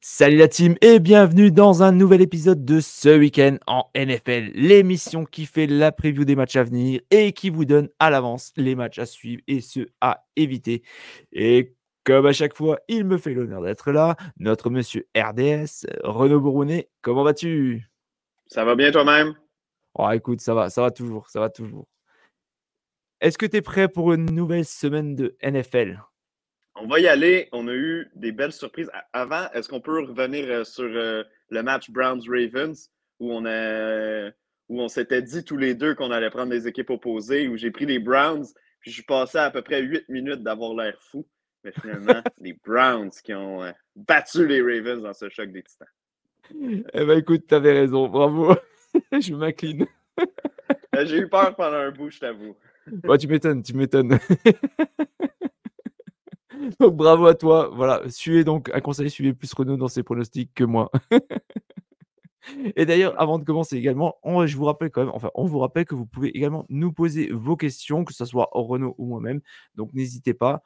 Salut la team et bienvenue dans un nouvel épisode de ce week-end en NFL, l'émission qui fait la preview des matchs à venir et qui vous donne à l'avance les matchs à suivre et ceux à éviter. Et comme à chaque fois, il me fait l'honneur d'être là, notre monsieur RDS, Renaud Bourronnet, comment vas-tu? Ça va bien toi-même? Oh écoute, ça va, ça va toujours, ça va toujours. Est-ce que tu es prêt pour une nouvelle semaine de NFL on va y aller. On a eu des belles surprises. Avant, est-ce qu'on peut revenir euh, sur euh, le match Browns-Ravens où on a où on s'était dit tous les deux qu'on allait prendre des équipes opposées, où j'ai pris les Browns, puis je suis passé à peu près 8 minutes d'avoir l'air fou. Mais finalement, les Browns qui ont euh, battu les Ravens dans ce choc des titans. Eh ben écoute, tu avais raison, bravo. je m'incline. j'ai eu peur pendant un bout, je t'avoue. tu m'étonnes, tu m'étonnes. donc bravo à toi. Voilà, suivez donc un conseil, suivez plus Renaud dans ses pronostics que moi. Et d'ailleurs, avant de commencer également, je vous rappelle quand même, enfin, on vous rappelle que vous pouvez également nous poser vos questions, que ce soit Renaud ou moi-même. Donc n'hésitez pas.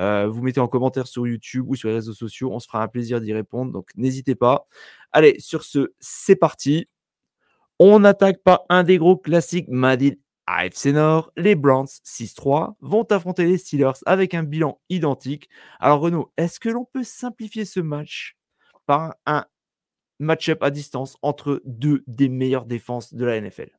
Euh, vous mettez en commentaire sur YouTube ou sur les réseaux sociaux. On se fera un plaisir d'y répondre. Donc n'hésitez pas. Allez, sur ce, c'est parti. On n'attaque pas un des gros classiques Madil AFC Nord, les Browns 6-3 vont affronter les Steelers avec un bilan identique. Alors Renaud, est-ce que l'on peut simplifier ce match par un match-up à distance entre deux des meilleures défenses de la NFL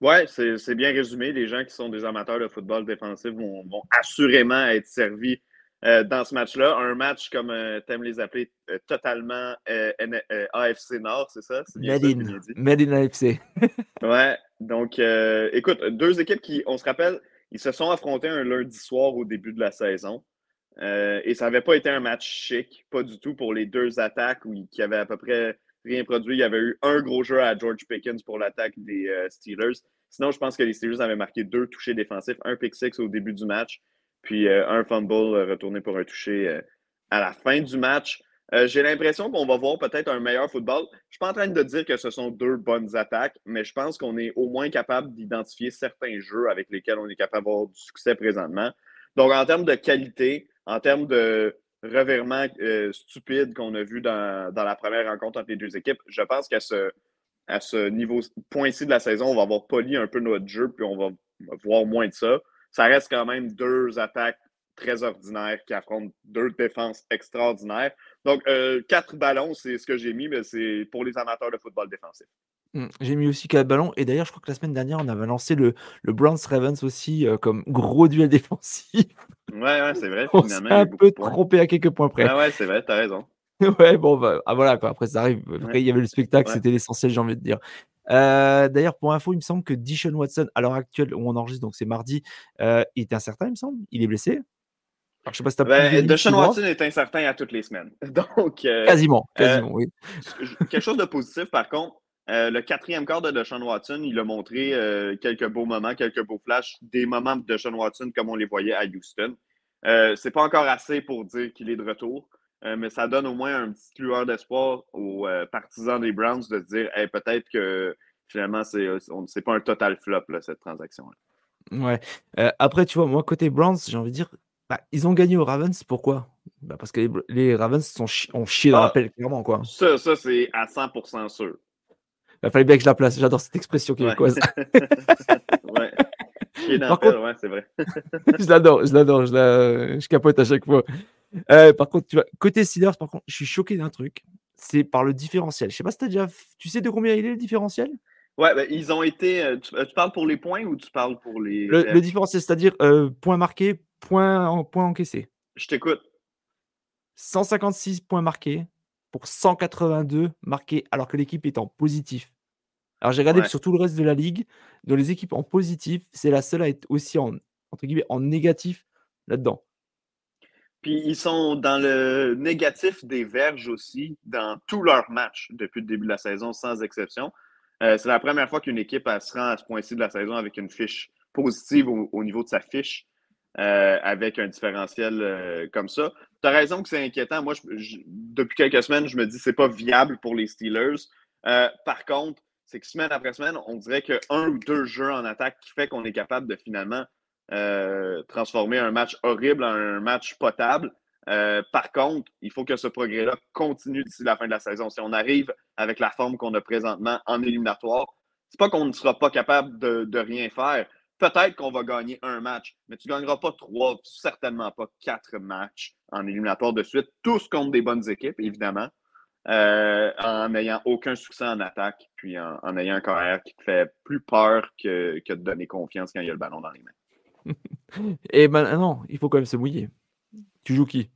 Ouais, c'est bien résumé. Les gens qui sont des amateurs de football défensif vont assurément être servis euh, dans ce match-là. Un match, comme euh, tu aimes les appeler, euh, totalement AFC Nord, c'est ça? Made, in, Made in AFC. ouais, donc écoute, deux équipes qui, on se rappelle, ils se sont affrontés un lundi soir au début de la saison. et ça n'avait pas été un match chic, pas du tout pour les deux attaques où, qui avaient à peu près rien produit. Il y avait eu un gros jeu à George Pickens pour l'attaque des Steelers. Sinon, je pense que les Steelers avaient marqué deux touchés défensifs, un pick six au début du match puis euh, un fumble euh, retourné pour un toucher euh, à la fin du match. J'ai l'impression qu'on va voir peut-être un meilleur football. Je ne suis pas en train de dire que ce sont deux bonnes attaques, mais je pense qu'on est au moins capable d'identifier certains jeux avec lesquels on est capable d'avoir du succès présentement. Donc, en termes de qualité, en termes de revirement stupide qu'on a vu dans, la première rencontre entre les deux équipes, je pense qu'à ce, à ce niveau point-ci de la saison, on va avoir poli un peu notre jeu, puis on va voir moins de ça ça reste quand même deux attaques très ordinaires qui affrontent deux défenses extraordinaires. Donc, euh, quatre ballons, c'est ce que j'ai mis, mais c'est pour les amateurs de football défensif. Mmh, j'ai mis aussi quatre ballons. Et d'ailleurs, je crois que la semaine dernière, on avait lancé le, le Browns Ravens aussi euh, comme gros duel défensif. Ouais, ouais, c'est vrai. on s'est un peu trompé à quelques points près. Ah ouais, c'est vrai, t'as raison. ouais, bon, bah, ah, voilà, quoi. après ça arrive. Après, il y avait le spectacle, c'était l'essentiel, j'ai envie de dire. Euh, d'ailleurs, pour info, il me semble que Dishon Watson, à l'heure actuelle où on enregistre, donc c'est mardi, euh, il est incertain, il me semble. Il est blessé. Alors, je sais pas si as ben, Deshaun Watson est incertain à toutes les semaines. Donc, euh, quasiment, quasiment, oui. Quelque chose de positif, par contre, le quatrième quart de Deshaun Watson, il a montré quelques beaux moments, quelques beaux flashs, des moments de Deshaun Watson comme on les voyait à Houston. c'est pas encore assez pour dire qu'il est de retour, euh, mais ça donne au moins un petit lueur d'espoir aux euh, partisans des Browns de se dire peut-être que finalement, c'est n'est euh, pas un total flop, cette transaction-là. Ouais. après, tu vois, moi, côté Browns, j'ai envie de dire, bah, ils ont gagné aux Ravens. Pourquoi? Bah, Parce que les, Ravens sont ont chié dans la ah, pelle, clairement. Quoi. Ça, ça c'est à 100% sûr. Il fallait bien que je la place. J'adore cette expression québécoise. ouais. Chier dans la pelle, ouais, c'est vrai. je l'adore, je l'adore. Je, la... je capote à chaque fois. Euh, par contre, tu vois, côté Steelers, par contre, je suis choqué d'un truc. C'est par le différentiel. Je sais pas si as déjà. Tu sais de combien il est le différentiel? Ouais, ben, ils ont été. Euh, euh, tu, parles pour les points ou tu parles pour les. Le, différentiel, c'est-à-dire points marqués, points, en, points encaissés. Je t'écoute. 156 points marqués pour 182 marqués alors que l'équipe est en positif. Alors j'ai regardé sur tout le reste de la ligue, dans les équipes en positif, c'est la seule à être aussi en, entre guillemets, en négatif là-dedans. Puis ils sont dans le négatif des verges aussi dans tous leurs matchs depuis le début de la saison, sans exception. Euh, c'est la première fois qu'une équipe se rend à ce point-ci de la saison avec une fiche positive au, niveau de sa fiche, euh, avec un différentiel euh, comme ça. Tu as raison que c'est inquiétant. Moi, depuis quelques semaines, je me dis que ce n'est pas viable pour les Steelers. par contre, c'est que semaine après semaine, on dirait qu'un ou deux jeux en attaque qui fait qu'on est capable de finalement euh, transformer un match horrible en un match potable. Euh, par contre, il faut que ce progrès-là continue d'ici la fin de la saison. Si on arrive avec la forme qu'on a présentement en éliminatoire, c'est pas qu'on ne sera pas capable de, rien faire. Peut-être qu'on va gagner un match, mais tu ne gagneras pas trois, certainement pas quatre matchs en éliminatoire de suite, tous contre des bonnes équipes, évidemment, euh, en n'ayant aucun succès en attaque, puis en, ayant un carrière qui te fait plus peur que, que de donner confiance quand il y a le ballon dans les mains. Et maintenant, il faut quand même se mouiller. Tu joues qui?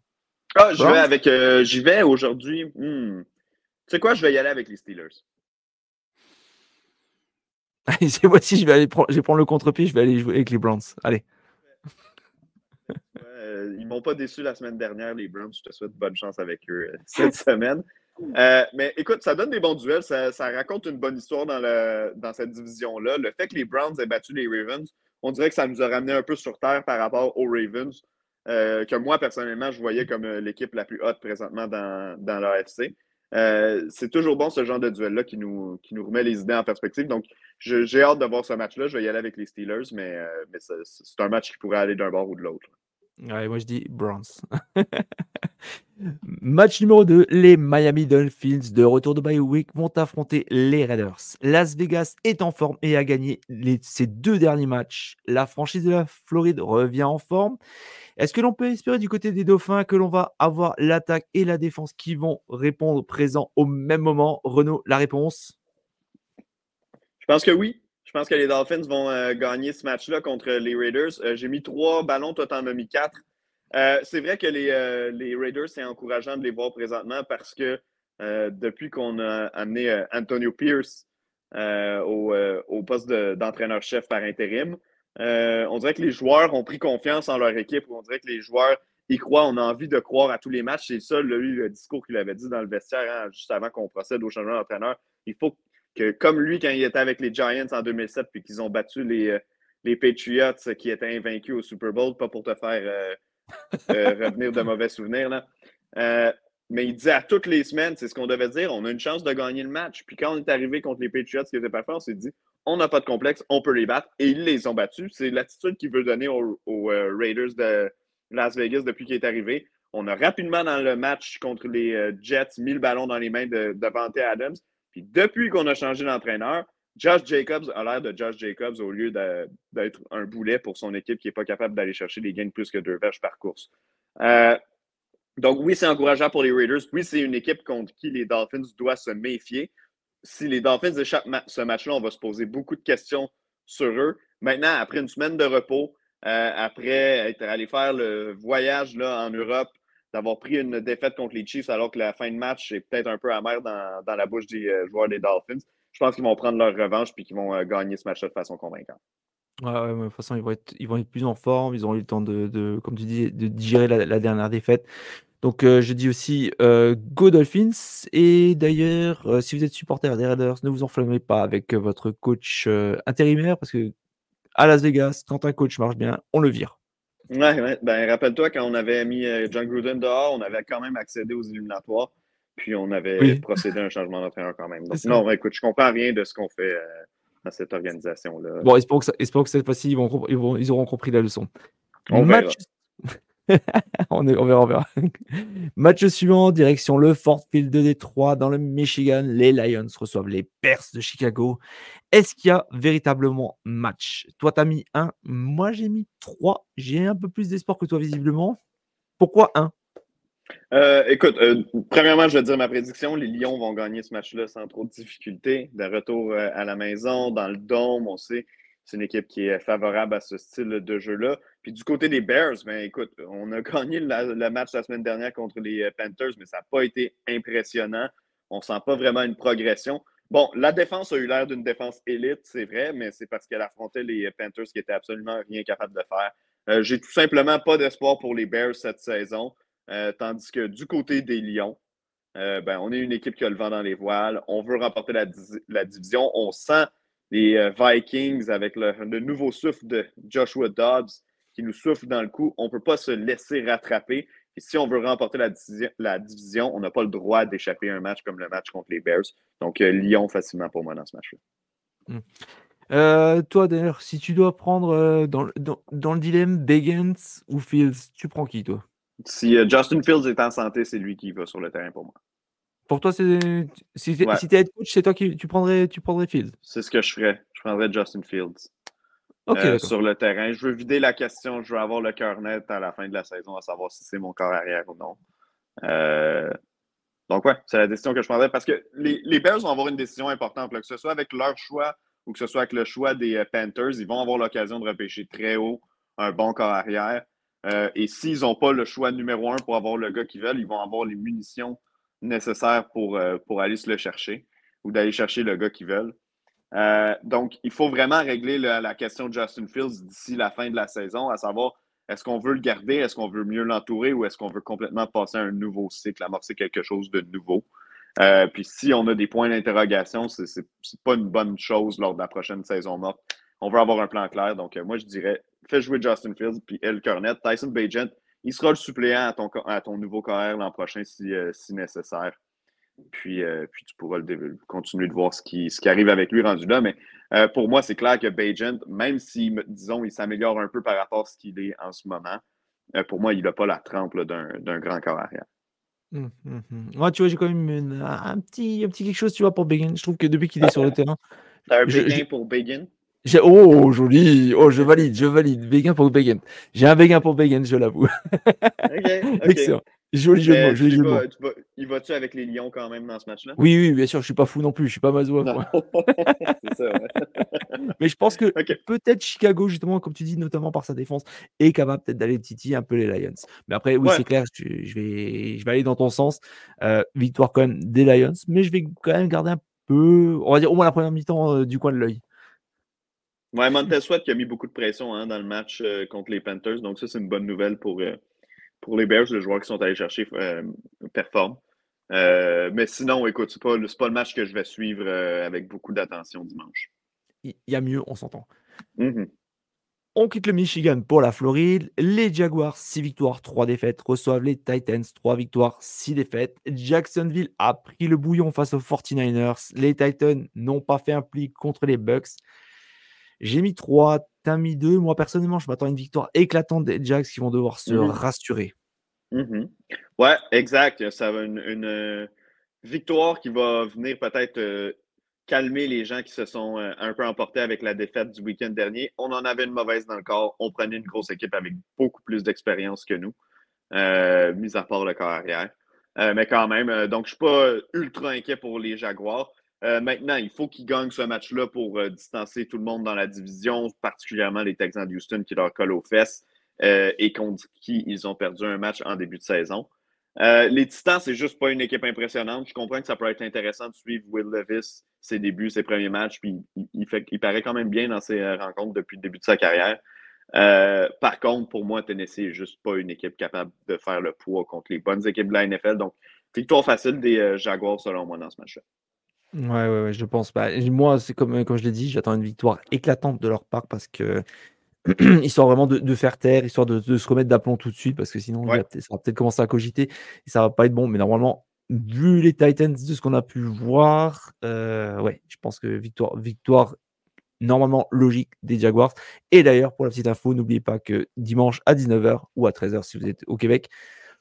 Ah, je vais avec. Euh, j'y vais aujourd'hui. Hmm. Tu sais quoi, je vais y aller avec les Steelers. c'est moi aussi, je vais aller prendre, je vais prendre le contre-pied, je vais aller jouer avec les Browns. Allez. Euh, ils m'ont pas déçu la semaine dernière, les Browns. Je te souhaite bonne chance avec eux euh, cette semaine. Mais écoute, ça donne des bons duels. Ça, raconte une bonne histoire dans, cette division-là. Le fait que les Browns aient battu les Ravens, on dirait que ça nous a ramené un peu sur terre par rapport aux Ravens, euh, que moi, personnellement, je voyais comme euh, l'équipe la plus haute présentement dans, dans l'AFC. Euh, c'est toujours bon ce genre de duel-là qui nous, remet les idées en perspective. Donc, j'ai hâte de voir ce match-là. Je vais y aller avec les Steelers, mais c'est un match qui pourrait aller d'un bord ou de l'autre. Ouais, moi je dis Browns. Match numéro 2, les Miami Dolphins de retour de bye week vont affronter les Raiders. Las Vegas est en forme et a gagné ses deux derniers matchs. La franchise de la Floride revient en forme. Est-ce que l'on peut espérer du côté des Dauphins que l'on va avoir l'attaque et la défense qui vont répondre présent au même moment? Renaud, la réponse? Je pense que oui. Je pense que les Dolphins vont euh, gagner ce match-là contre les Raiders. Euh, j'ai mis trois ballons, toi t'en as mis quatre. Euh, c'est vrai que les, Raiders, c'est encourageant de les voir présentement parce que depuis qu'on a amené Antonio Pierce au, poste d'entraîneur-chef par intérim, on dirait que les joueurs ont pris confiance en leur équipe. On dirait que les joueurs y croient. On a envie de croire à tous les matchs. C'est ça, le discours qu'il avait dit dans le vestiaire hein, juste avant qu'on procède au changement d'entraîneur. Il faut que comme lui, quand il était avec les Giants en 2007, puis qu'ils ont battu les, euh, les Patriots qui étaient invaincus au Super Bowl, pas pour te faire euh, euh, revenir de mauvais souvenirs. Là. mais il disait à toutes les semaines, c'est ce qu'on devait dire, on a une chance de gagner le match. Puis quand on est arrivé contre les Patriots qui n'étaient pas forts, on s'est dit, on n'a pas de complexe, on peut les battre. Et ils les ont battus. C'est l'attitude qu'il veut donner aux, Raiders de Las Vegas depuis qu'il est arrivé. On a rapidement dans le match contre les Jets mis le ballon dans les mains de, de Adams depuis qu'on a changé d'entraîneur, Josh Jacobs a l'air de Josh Jacobs au lieu d'être un boulet pour son équipe qui n'est pas capable d'aller chercher des gains de plus que deux verges par course. Euh, donc, oui, c'est encourageant pour les Raiders. Oui, c'est une équipe contre qui les Dolphins doivent se méfier. Si les Dolphins échappent ce match-là, on va se poser beaucoup de questions sur eux. Maintenant, après une semaine de repos, euh, après être allé faire le voyage là, en Europe, d'avoir pris une défaite contre les Chiefs alors que la fin de match est peut-être un peu amère dans, la bouche des euh, joueurs des Dolphins. Je pense qu'ils vont prendre leur revanche et qu'ils vont euh, gagner ce match-là de façon convaincante. Ouais, de toute façon, ils vont, être, ils vont être plus en forme. Ils ont eu le temps de, de comme tu dis, de digérer la, dernière défaite. Donc, euh, je dis aussi Go Dolphins. Et d'ailleurs, si vous êtes supporter des Raiders, ne vous enflammez pas avec votre coach intérimaire parce que à Las Vegas, quand un coach marche bien, on le vire. Oui, ouais. ben, rappelle-toi, quand on avait mis euh, John Gruden dehors, on avait quand même accédé aux éliminatoires, puis on avait procédé à un changement d'entraîneur quand même. Donc, non, écoute, je comprends rien de ce qu'on fait euh, dans cette organisation-là. Bon, espérons que, espérons que cette fois-ci, ils, vont, ils, vont, ils, auront compris la leçon. On Match... on, verra, on verra. Match suivant, direction le Fort Field de Détroit, dans le Michigan. Les Lions reçoivent les Bears de Chicago. Est-ce qu'il y a véritablement match? Toi, tu as mis 1, moi j'ai mis 3. J'ai un peu plus d'espoir que toi, visiblement. Pourquoi 1 euh, écoute, euh, premièrement, je vais dire ma prédiction. Les Lions vont gagner ce match-là sans trop de difficultés. De retour euh, à la maison, dans le dôme, on sait c'est une équipe qui est favorable à ce style de jeu-là. Puis du côté des Bears, ben, écoute, on a gagné le match la semaine dernière contre les euh, Panthers, mais ça n'a pas été impressionnant. On ne sent pas vraiment une progression. Bon, la défense a eu l'air d'une défense élite, c'est vrai, mais c'est parce qu'elle affrontait les Panthers qui étaient absolument rien capable de faire J'ai tout simplement pas d'espoir pour les Bears cette saison. tandis que du côté des Lions, ben, on est une équipe qui a le vent dans les voiles. On veut remporter la, la division. On sent les Vikings avec le, le, nouveau souffle de Joshua Dobbs qui nous souffle dans le cou. On ne peut pas se laisser rattraper. Et si on veut remporter la, division, on n'a pas le droit d'échapper à un match comme le match contre les Bears. Donc, euh, Lyon facilement pour moi dans ce match-là. Hmm. Euh, toi, d'ailleurs, si tu dois prendre euh, dans, dans, le dilemme Begins ou Fields, tu prends qui, toi? Si Justin Fields est en santé, c'est lui qui va sur le terrain pour moi. Pour toi, si tu es head coach, c'est toi qui tu prendrais, tu prendrais Fields? C'est ce que je ferais. Je prendrais Justin Fields. Euh, sur le terrain. Je veux vider la question, je veux avoir le cœur net à la fin de la saison, à savoir si c'est mon corps arrière ou non. Euh, donc, ouais, c'est la décision que je prendrais parce que les, les Bears vont avoir une décision importante, que ce soit avec leur choix ou que ce soit avec le choix des euh, Panthers, ils vont avoir l'occasion de repêcher très haut un bon corps arrière. et s'ils n'ont pas le choix numéro un pour avoir le gars qu'ils veulent, ils vont avoir les munitions nécessaires pour, pour aller se le chercher ou d'aller chercher le gars qu'ils veulent. Euh, donc, il faut vraiment régler la, question de Justin Fields d'ici la fin de la saison, à savoir est-ce qu'on veut le garder, est-ce qu'on veut mieux l'entourer ou est-ce qu'on veut complètement passer à un nouveau cycle, amorcer quelque chose de nouveau? Euh, puis si on a des points d'interrogation, ce n'est pas une bonne chose lors de la prochaine saison morte. On veut avoir un plan clair. Donc, euh, moi, je dirais, fais jouer Justin Fields puis El Cornet. Tyson Bagent, il sera le suppléant à ton, à ton nouveau carrière l'an prochain si, si nécessaire. Puis, euh, puis tu pourras continuer de voir ce qui, ce qui arrive avec lui rendu là. Mais euh, pour moi, c'est clair que Bajent, même si, disons, il s'améliore un peu par rapport à ce qu'il est en ce moment, euh, pour moi, il n'a pas la trempe d'un grand corps arrière. Hum, hum, hum. tu vois, j'ai quand même un, petit, un petit quelque chose, tu vois, pour Begin. Je trouve que depuis qu'il est sur le terrain. T'as un Begin pour Begin? Oh, joli. Oh, je valide, je valide. Begin pour Begin. J'ai un Begin pour Begin, je l'avoue. Excellent. Joli jeu de mots. Joli il va-tu avec les Lions quand même dans ce match-là? Oui, oui, bien sûr. Je ne suis pas fou non plus. Je ne suis pas Mazo. c'est ça, Mais je pense que peut-être Chicago, justement, comme tu dis, notamment par sa défense, est capable peut-être d'aller titiller un peu les Lions. Mais après, oui, c'est clair, je, vais, je vais aller dans ton sens. Euh, victoire quand même des Lions, mais je vais quand même garder un peu, on va dire au moins la première mi-temps euh, du coin de l'œil. Ouais, Montez Sweat qui a mis beaucoup de pression hein, dans le match euh, contre les Panthers. Donc, ça, c'est une bonne nouvelle pour, pour les Bears, les joueurs qui sont allés chercher euh, performent. Euh, mais sinon, écoute, ce n'est pas, le match que je vais suivre euh, avec beaucoup d'attention dimanche. Il y a mieux, on s'entend. Mm-hmm. On quitte le Michigan pour la Floride. Les Jaguars, 6 victoires, 3 défaites, reçoivent les Titans, 3 victoires, 6 défaites. Jacksonville a pris le bouillon face aux 49ers. Les Titans n'ont pas fait un pli contre les Bucks. J'ai mis 3, t'as mis 2. Moi, personnellement, je m'attends à une victoire éclatante des Jacks qui vont devoir se mmh rassurer. Mmh ouais, exact. Ça va une, une euh, victoire qui va venir peut-être euh, calmer les gens qui se sont euh, un peu emportés avec la défaite du week-end dernier. On en avait une mauvaise dans le corps. On prenait une grosse équipe avec beaucoup plus d'expérience que nous, mis à part le corps arrière. mais quand même, donc je ne suis pas ultra inquiet pour les Jaguars. Euh, maintenant, il faut qu'ils gagnent ce match-là pour euh, distancer tout le monde dans la division, particulièrement les Texans de Houston qui leur collent aux fesses euh, et contre qui ils ont perdu un match en début de saison. les Titans, c'est juste pas une équipe impressionnante. Je comprends que ça peut être intéressant de suivre Will Levis, ses débuts, ses premiers matchs, puis il, il paraît quand même bien dans ses rencontres depuis le début de sa carrière. par contre, pour moi, Tennessee n'est juste pas une équipe capable de faire le poids contre les bonnes équipes de la NFL. Donc, victoire facile des Jaguars selon moi dans ce match-là. Ouais, ouais, je pense pas. moi, c'est comme, comme je l'ai dit, j'attends une victoire éclatante de leur part parce que histoire vraiment de, faire taire, histoire de, se remettre d'aplomb tout de suite parce que sinon, ça va peut-être commencer à cogiter et ça va pas être bon. Mais normalement, vu les Titans de ce qu'on a pu voir, euh, ouais, je pense que victoire, victoire normalement logique des Jaguars. Et d'ailleurs, pour la petite info, n'oubliez pas que dimanche à 19h ou à 13h si vous êtes au Québec,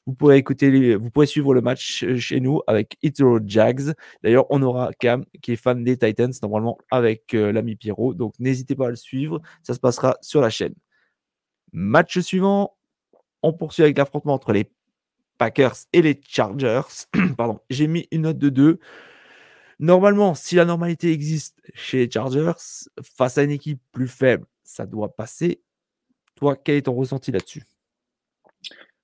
vous pourrez écouter, vous pourrez suivre le match chez nous avec Itero Jags. D'ailleurs, on aura Cam qui est fan des Titans normalement avec euh, l'ami Pierrot. Donc n'hésitez pas à le suivre. Ça se passera sur la chaîne. Match suivant. On poursuit avec l'affrontement entre les Packers et les Chargers. Pardon, j'ai mis une note de 2. Normalement, si la normalité existe chez les Chargers, face à une équipe plus faible, ça doit passer. Toi, quel est ton ressenti là-dessus?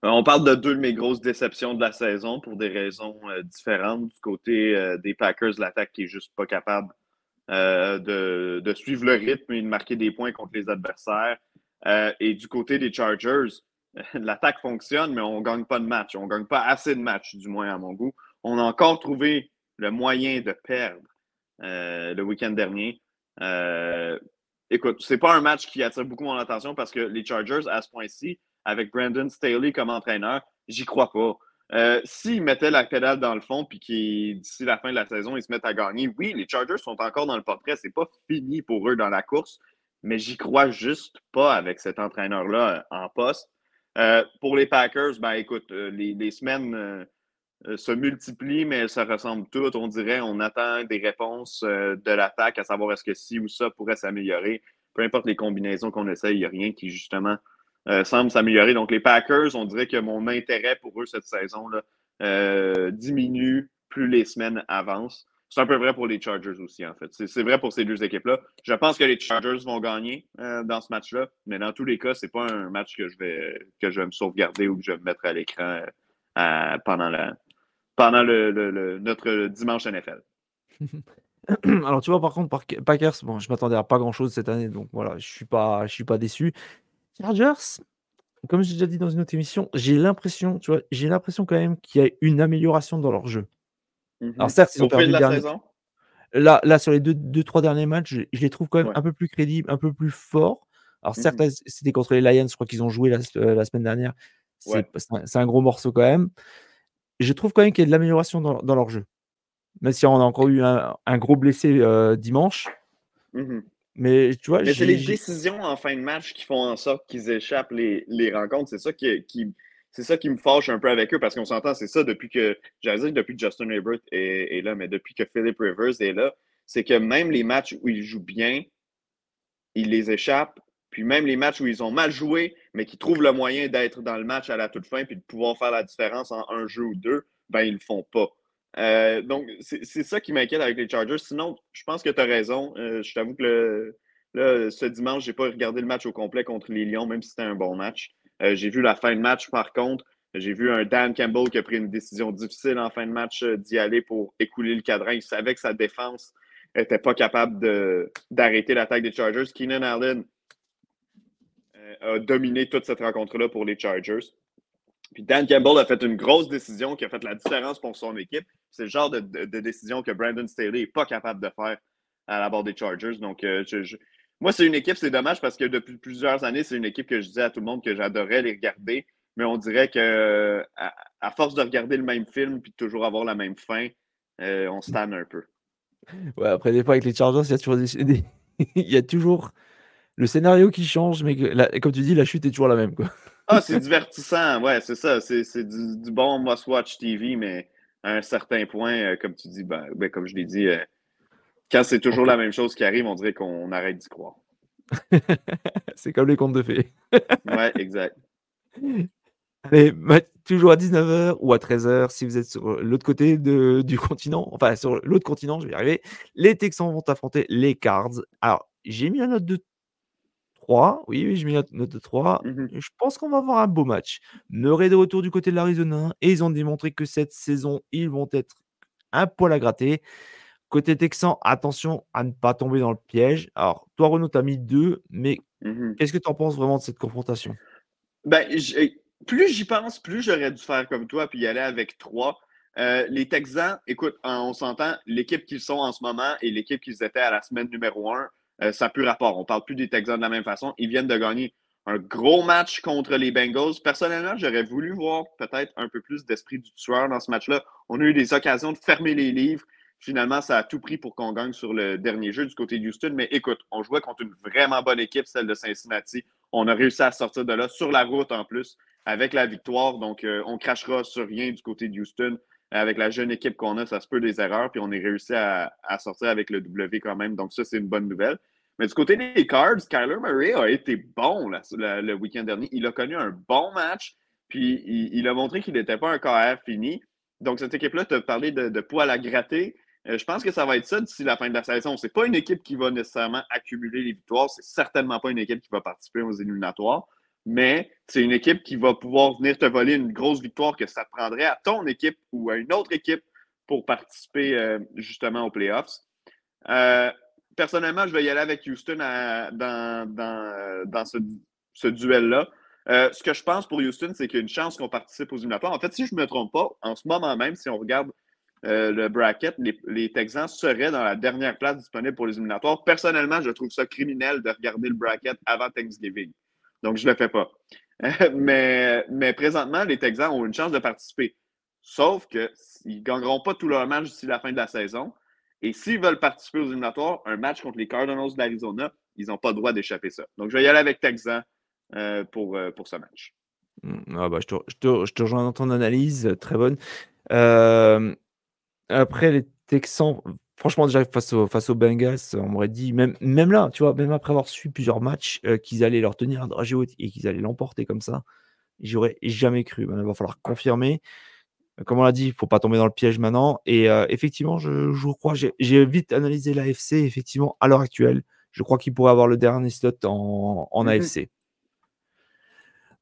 On parle de deux de mes grosses déceptions de la saison pour des raisons euh, différentes. Du côté euh, des Packers, l'attaque qui est juste pas capable de, suivre le rythme et de marquer des points contre les adversaires. et du côté des Chargers, l'attaque fonctionne, mais on ne gagne pas de match. On ne gagne pas assez de matchs, du moins à mon goût. On a encore trouvé le moyen de perdre le week-end dernier. écoute, c'est pas un match qui attire beaucoup mon attention parce que les Chargers, à ce point-ci, avec Brandon Staley comme entraîneur, j'y crois pas. Euh, s'ils mettaient la pédale dans le fond puis qui d'ici la fin de la saison, ils se mettent à gagner, oui, les Chargers sont encore dans le portrait. C'est pas fini pour eux dans la course, mais j'y crois juste pas avec cet entraîneur-là euh, en poste. Euh, pour les Packers, ben écoute, les, semaines se multiplient, mais elles se ressemblent toutes. On dirait on attend des réponses de l'attaque, à savoir est-ce que ci ou ça pourrait s'améliorer. Peu importe les combinaisons qu'on essaye, il n'y a rien qui justement euh, semble s'améliorer. Donc, les Packers, on dirait que mon intérêt pour eux cette saison-là euh, diminue plus les semaines avancent. C'est un peu vrai pour les Chargers aussi, en fait. C'est vrai pour ces deux équipes-là. Je pense que les Chargers vont gagner euh, dans ce match-là, mais dans tous les cas, c'est pas un match que je vais que je vais me sauvegarder ou que je vais me mettre à l'écran pendant, pendant le, notre dimanche NFL. Alors, tu vois, par contre, Packers, bon, je m'attendais à pas grand-chose cette année, donc voilà, je suis suis pas déçu. Chargers, comme j'ai déjà dit dans une autre émission, j'ai l'impression, tu vois, j'ai l'impression quand même qu'il y a une amélioration dans leur jeu. Alors mhm. certes, ils ont perdu la saison. Là, là, sur les deux, deux, trois derniers matchs, je, les trouve quand même un peu plus crédibles, un peu plus forts. Alors certes, mhm. c'était contre les Lions, je crois qu'ils ont joué la, euh, semaine dernière. C'est un, gros morceau quand même. Je trouve quand même qu'il y a de l'amélioration dans, leur jeu. Même si on a encore eu un, gros blessé euh, dimanche. Mhm. Mais tu vois, c'est les décisions en fin de match qui font en sorte qu'ils échappent les, rencontres. C'est ça qui, c'est ça qui me fâche un peu avec eux parce qu'on s'entend, c'est ça depuis que, j'allais dire depuis que Justin Herbert est, là, mais depuis que Philip Rivers est là, c'est que même les matchs où ils jouent bien, ils les échappent. Puis même les matchs où ils ont mal joué, mais qui trouvent le moyen d'être dans le match à la toute fin puis de pouvoir faire la différence en un jeu ou deux, ben ils le font pas. Euh, donc, c'est ça qui m'inquiète avec les Chargers. Sinon, je pense que tu as raison. Euh, je t'avoue que ce dimanche, je n'ai pas regardé le match au complet contre les Lions, même si c'était un bon match. Euh, j'ai vu la fin de match, par contre. J'ai vu un Dan Campbell qui a pris une décision difficile en fin de match d'y aller pour écouler le cadran. Il savait que sa défense n'était pas capable d'arrêter l'attaque des Chargers. Keenan Allen a dominé toute cette rencontre-là pour les Chargers. Puis Dan Campbell a fait une grosse décision qui a fait la différence pour son équipe. C'est le genre de, décision que Brandon Staley n'est pas capable de faire à la barre des Chargers. Donc, euh, moi, c'est une équipe, c'est dommage parce que depuis plusieurs années, c'est une équipe que je disais à tout le monde que j'adorais les regarder. Mais on dirait que à, force de regarder le même film puis de toujours avoir la même fin, euh, on se tanne un peu. Ouais, après, des fois, avec les Chargers, il y a toujours des... il y a toujours le scénario qui change, mais comme tu dis, la chute est toujours la même. Quoi. Ah, c'est divertissant, ouais, c'est ça. C'est du, bon must-watch TV, mais à un certain point, euh, comme tu dis, ben, ben, comme je l'ai dit, euh, quand c'est toujours la même chose qui arrive, on dirait qu'on arrête d'y croire. c'est comme les contes de fées. ouais, exact. Allez, toujours à 19h ou à 13h si vous êtes sur l'autre côté de, du continent, enfin sur l'autre continent, je vais y arriver. Les Texans vont affronter les Cards. Alors, j'ai mis la note de 3. Oui, oui, je mets une note de 3. Mmh je pense qu'on va avoir un beau match. Murray de retour du côté de l'Arizona et ils ont démontré que cette saison, ils vont être un poil à gratter. Côté Texan, attention à ne pas tomber dans le piège. Alors, toi, Renaud, tu as mis 2, mais mmh qu'est-ce que tu en penses vraiment de cette confrontation? Ben, plus j'y pense, plus j'aurais dû faire comme toi puis y aller avec 3. Euh, les Texans, écoute, on s'entend, l'équipe qu'ils sont en ce moment et l'équipe qu'ils étaient à la semaine numéro 1, euh, ça n'a rapport. On ne parle plus des Texans de la même façon. Ils viennent de gagner un gros match contre les Bengals. Personnellement, j'aurais voulu voir peut-être un peu plus d'esprit du tueur dans ce match-là. On a eu des occasions de fermer les livres. Finalement, ça a tout pris pour qu'on gagne sur le dernier jeu du côté de Houston. Mais écoute, on jouait contre une vraiment bonne équipe, celle de Cincinnati. On a réussi à sortir de là sur la route en plus avec la victoire. Donc, euh, on crachera sur rien du côté de Houston. Avec la jeune équipe qu'on a, ça se peut des erreurs. Puis on est réussi à sortir avec le W quand même. Donc, ça, c'est une bonne nouvelle. Mais du côté des Cards, Kyler Murray a été bon le week-end dernier. Il a connu un bon match, puis il, a montré qu'il n'était pas un KR fini. Donc, cette équipe-là, tu as parlé de, de poil à gratter. Euh, je pense que ça va être ça d'ici la fin de la saison. Ce n'est pas une équipe qui va nécessairement accumuler les victoires. C'est certainement pas une équipe qui va participer aux éliminatoires. Mais c'est une équipe qui va pouvoir venir te voler une grosse victoire que ça prendrait à ton équipe ou à une autre équipe pour participer euh, justement aux playoffs. Euh, personnellement, je vais y aller avec Houston dans, dans, ce, duel-là. Euh, ce que je pense pour Houston, c'est qu'il y a une chance qu'on participe aux éliminatoires. En fait, si je ne me trompe pas, en ce moment même, si on regarde euh, le bracket, les, Texans seraient dans la dernière place disponible pour les éliminatoires. Personnellement, je trouve ça criminel de regarder le bracket avant Thanksgiving. Donc, je ne le fais pas. mais, mais présentement, les Texans ont une chance de participer. Sauf qu'ils ne gagneront pas tous leurs matchs d'ici la fin de la saison. Et s'ils veulent participer aux éliminatoires, un match contre les Cardinals d'Arizona, ils n'ont pas le droit d'échapper ça. Donc, je vais y aller avec Texans euh, pour, euh, pour ce match. Mmh, ah bah, je, te, rejoins dans ton analyse, très bonne. Euh, après, les Texans, franchement, déjà face, au, face aux Bengals, on m'aurait dit, même, même là, tu vois, même après avoir su plusieurs matchs, qu'ils allaient leur tenir un dragé haut et qu'ils allaient l'emporter comme ça, j'aurais jamais cru. il va falloir confirmer. Comme on l'a dit, il ne faut pas tomber dans le piège maintenant. Et effectivement, je, je crois, j'ai vite analysé l'AFC, effectivement, à l'heure actuelle. Je crois qu'il pourrait avoir le dernier slot en, en AFC.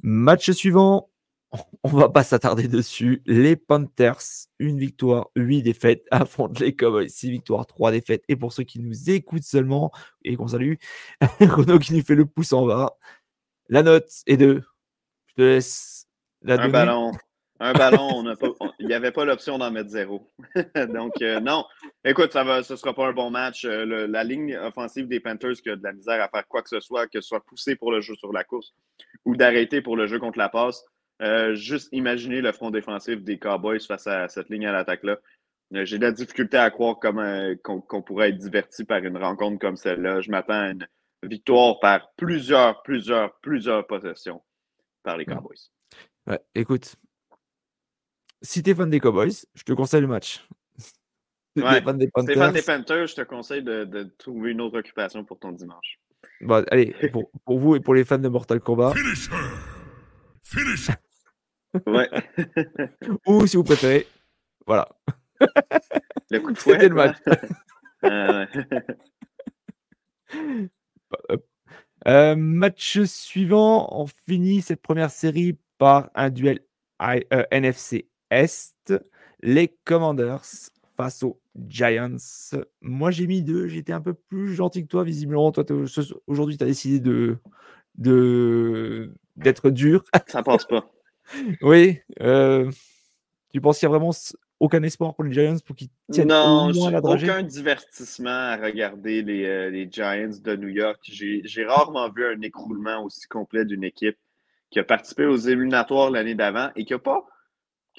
Match suivant, on va pas s'attarder dessus. Les Panthers, une victoire, huit défaites, affrontent les Cowboys, six victoires, trois défaites. Et pour ceux qui nous écoutent seulement et qu'on salue, Renaud qui nous fait le pouce en bas. La note est de. Je te laisse la Un ballon. Un ballon, il n'y avait pas l'option d'en mettre zéro. Donc, euh, non. Écoute, ça ne sera pas un bon match. Euh, la ligne offensive des Panthers qui a de la misère à faire quoi que ce soit, que ce soit poussé pour le jeu sur la course ou d'arrêter pour le jeu contre la passe. Euh, juste imaginer le front défensif des Cowboys face à cette ligne à l'attaque-là. J'ai de la difficulté à croire qu'on pourrait être diverti par une rencontre comme celle-là. Je m'attends à une victoire par plusieurs, plusieurs, plusieurs possessions par les Cowboys. Ouais, écoute, si t'es fan des Cowboys, je te conseille le match. Si ouais. fan des Panthers, fan des Panthers, je te conseille de, trouver une autre occupation pour ton dimanche. Bon, allez, pour, vous et pour les fans de Mortal Kombat. ouais. Ou si vous préférez, voilà. Le coup de fouet. C'était le match. Ah, euh, match suivant, on finit cette première série par un duel euh, NFC est, les Commanders face aux Giants. Moi, j'ai mis deux. J'étais un peu plus gentil que toi, visiblement. Toi, aujourd'hui, tu as décidé de d'être dur. Ça passe pas. oui. Euh, tu penses qu'il n'y a vraiment aucun espoir pour les Giants pour qu'ils tiennent non, au moins la dragée? aucun divertissement à regarder les, euh, les Giants de New York. J'ai rarement vu un écroulement aussi complet d'une équipe qui a participé aux éliminatoires l'année d'avant et qui n'a pas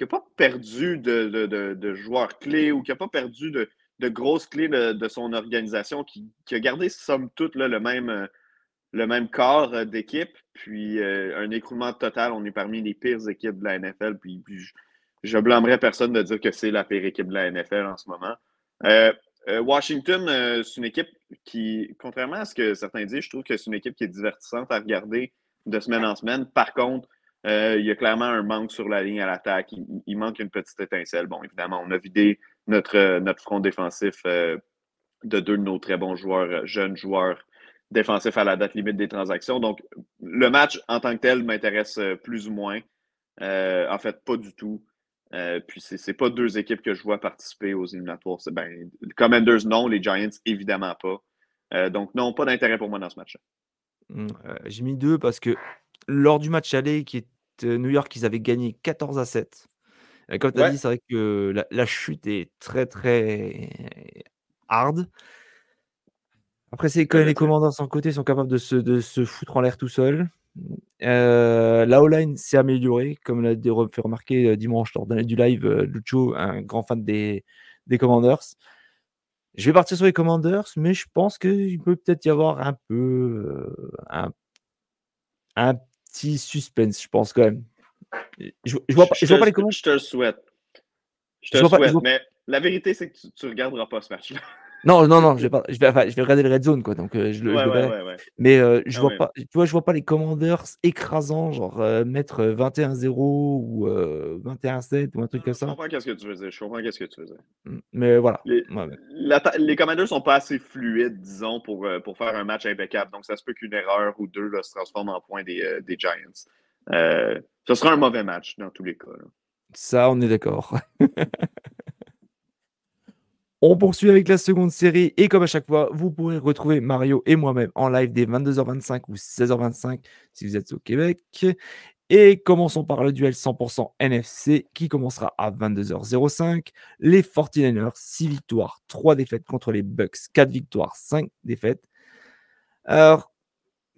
qui n'a pas perdu de, joueurs clés ou qui n'a pas perdu de, grosses clés de, son organisation, qui, a gardé, somme toute, le, même, euh, le même corps euh, d'équipe. Puis euh, un écroulement total, on est parmi les pires équipes de la NFL. Puis, je, ne blâmerais personne de dire que c'est la pire équipe de la NFL en ce moment. Washington, c'est une équipe qui, contrairement à ce que certains disent, je trouve que c'est une équipe qui est divertissante à regarder de semaine en semaine. Par contre, euh, il y a clairement un manque sur la ligne à l'attaque. Il, manque une petite étincelle. Bon, évidemment, on a vidé notre, euh, notre front défensif euh, de deux de nos très bons joueurs, jeunes joueurs défensifs à la date limite des transactions. Donc, le match en tant que tel m'intéresse plus ou moins. en fait, pas du tout. puis, ce n'est pas deux équipes que je vois participer aux éliminatoires. Ben, les Commanders, non. Les Giants, évidemment pas. donc, non, pas d'intérêt pour moi dans ce match-là. Mmh, j'ai mis deux parce que lors du match aller qui est New York, ils avaient gagné 14 à 7. comme tu as dit, c'est vrai que la, chute est très très hard. Après, c'est quand les commandants sans côté sont capables de se, de se foutre en l'air tout seul. Euh, la O-line s'est améliorée, comme l'a fait remarquer dimanche lors du live Lucho, un grand fan des, des Commanders. Je vais partir sur les Commanders, mais je pense qu'il peut peut-être y avoir un peu un, un petit suspense, je pense quand même. Je, je vois, pas, je, vois pas les commentaires. Je te le souhaite. Je te le souhaite, mais la vérité, c'est que tu ne regarderas pas ce match-là. Non, non, non, je vais, pas, je, vais, enfin, je vais regarder le Red Zone, quoi. Donc, euh, je, le, ouais, je ouais, ouais, Mais euh, je, ah vois pas, tu vois, je vois pas les Commanders écrasants, genre euh, mettre 21-0 ou 21-7 ou un truc comme ça. Je comprends qu'est-ce que tu faisais. Je comprends qu'est-ce que tu faisais. Mmh, mais voilà. Les, les Commanders sont pas assez fluides, disons, pour, pour faire un match impeccable. Donc, ça se peut qu'une erreur ou deux là, se transforme en point des, des Giants. ce sera un mauvais match dans tous les cas. Là. Ça, on est d'accord. On poursuit avec la seconde série et comme à chaque fois, vous pourrez retrouver Mario et moi-même en live dès 22h25 ou 16h25 si vous êtes au Québec. Et commençons par le duel 100% NFC qui commencera à 22h05. Les 49ers, 6 victoires, 3 défaites contre les Bucks, 4 victoires, 5 défaites. Alors,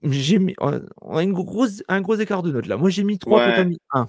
j'ai mis, on a une grosse, un gros écart de notes là. Moi, j'ai mis 3, ouais. toi, mis 1.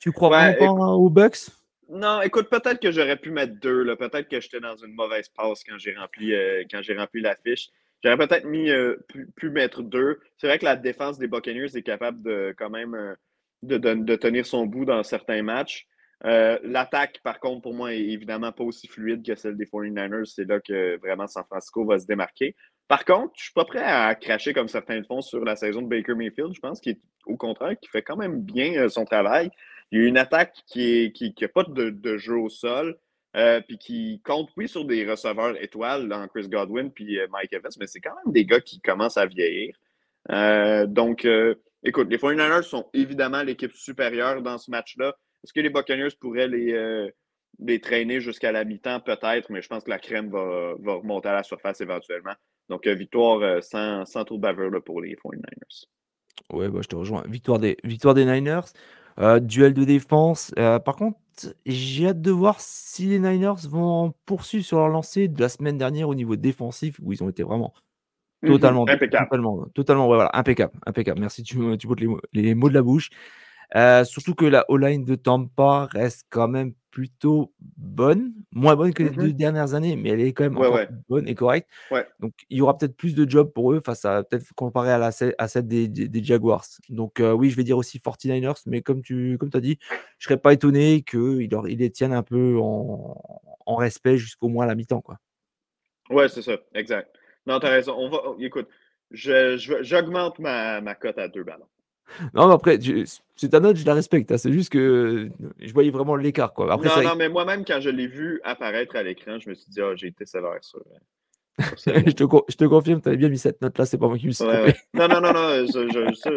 Tu crois vraiment pas aux Bucks? Non, écoute, peut-être que j'aurais pu mettre deux. Peut-être que j'étais dans une mauvaise passe quand j'ai rempli, euh, quand j'ai rempli la fiche. J'aurais peut-être mis euh, pu, mettre deux. C'est vrai que la défense des Buccaneers est capable de quand même euh, de, de, tenir son bout dans certains matchs. L'attaque, par contre, pour moi, est évidemment pas aussi fluide que celle des 49ers. C'est là que vraiment San Francisco va se démarquer. Par contre, je suis pas prêt à cracher comme certains le font sur la saison de Baker Mayfield. Je pense qu'il au contraire, qui fait quand même bien son travail. Il y a une attaque qui n'a qui, pas de, jeu au sol, euh, puis qui compte, oui, sur des receveurs étoiles, dans Chris Godwin puis euh, Mike Evans, mais c'est quand même des gars qui commencent à vieillir. Euh, donc, écoute, les 49ers sont évidemment l'équipe supérieure dans ce match-là. Est-ce que les Buccaneers pourraient les, les traîner jusqu'à la mi-temps? Peut-être, mais je pense que la crème va, remonter à la surface éventuellement. Donc, victoire sans, sans trop de bavure pour les 49ers. Ouais, bah, je te rejoins. Victoire des, victoire des Niners. Euh, duel de défense. Euh, par contre, j'ai hâte de voir si les Niners vont poursuivre sur leur lancée de la semaine dernière au niveau défensif, où ils ont été vraiment mmh totalement, totalement, totalement, voilà, impeccable, impeccable. Merci, tu, tu les, les mots de la bouche. Euh, surtout que la O-line de Tampa reste quand même plutôt bonne, moins bonne que les mmh deux dernières années, mais elle est quand même bonne et correcte. Donc il y aura peut-être plus de jobs pour eux face à peut-être comparé à, la, à celle des, des, Jaguars. Donc euh, oui, je vais dire aussi 49ers, mais comme tu comme as dit, je serais pas étonné qu'ils il les tiennent un peu en, en respect jusqu'au moins à la mi-temps. Quoi. Ouais, c'est ça, exact. Non, tu as raison. On va, écoute, j'augmente je, ma, ma cote à deux ballons. Non, mais après, c'est ta note, je la respecte. Hein. C'est juste que je voyais vraiment l'écart. Quoi. Après, non, non, mais moi-même, quand je l'ai vu apparaître à l'écran, je me suis dit, oh, j'ai été sévère sur. je, te, je te confirme, tu avais bien mis cette note-là, c'est pas moi qui me suis trompé. Non, non, non, non,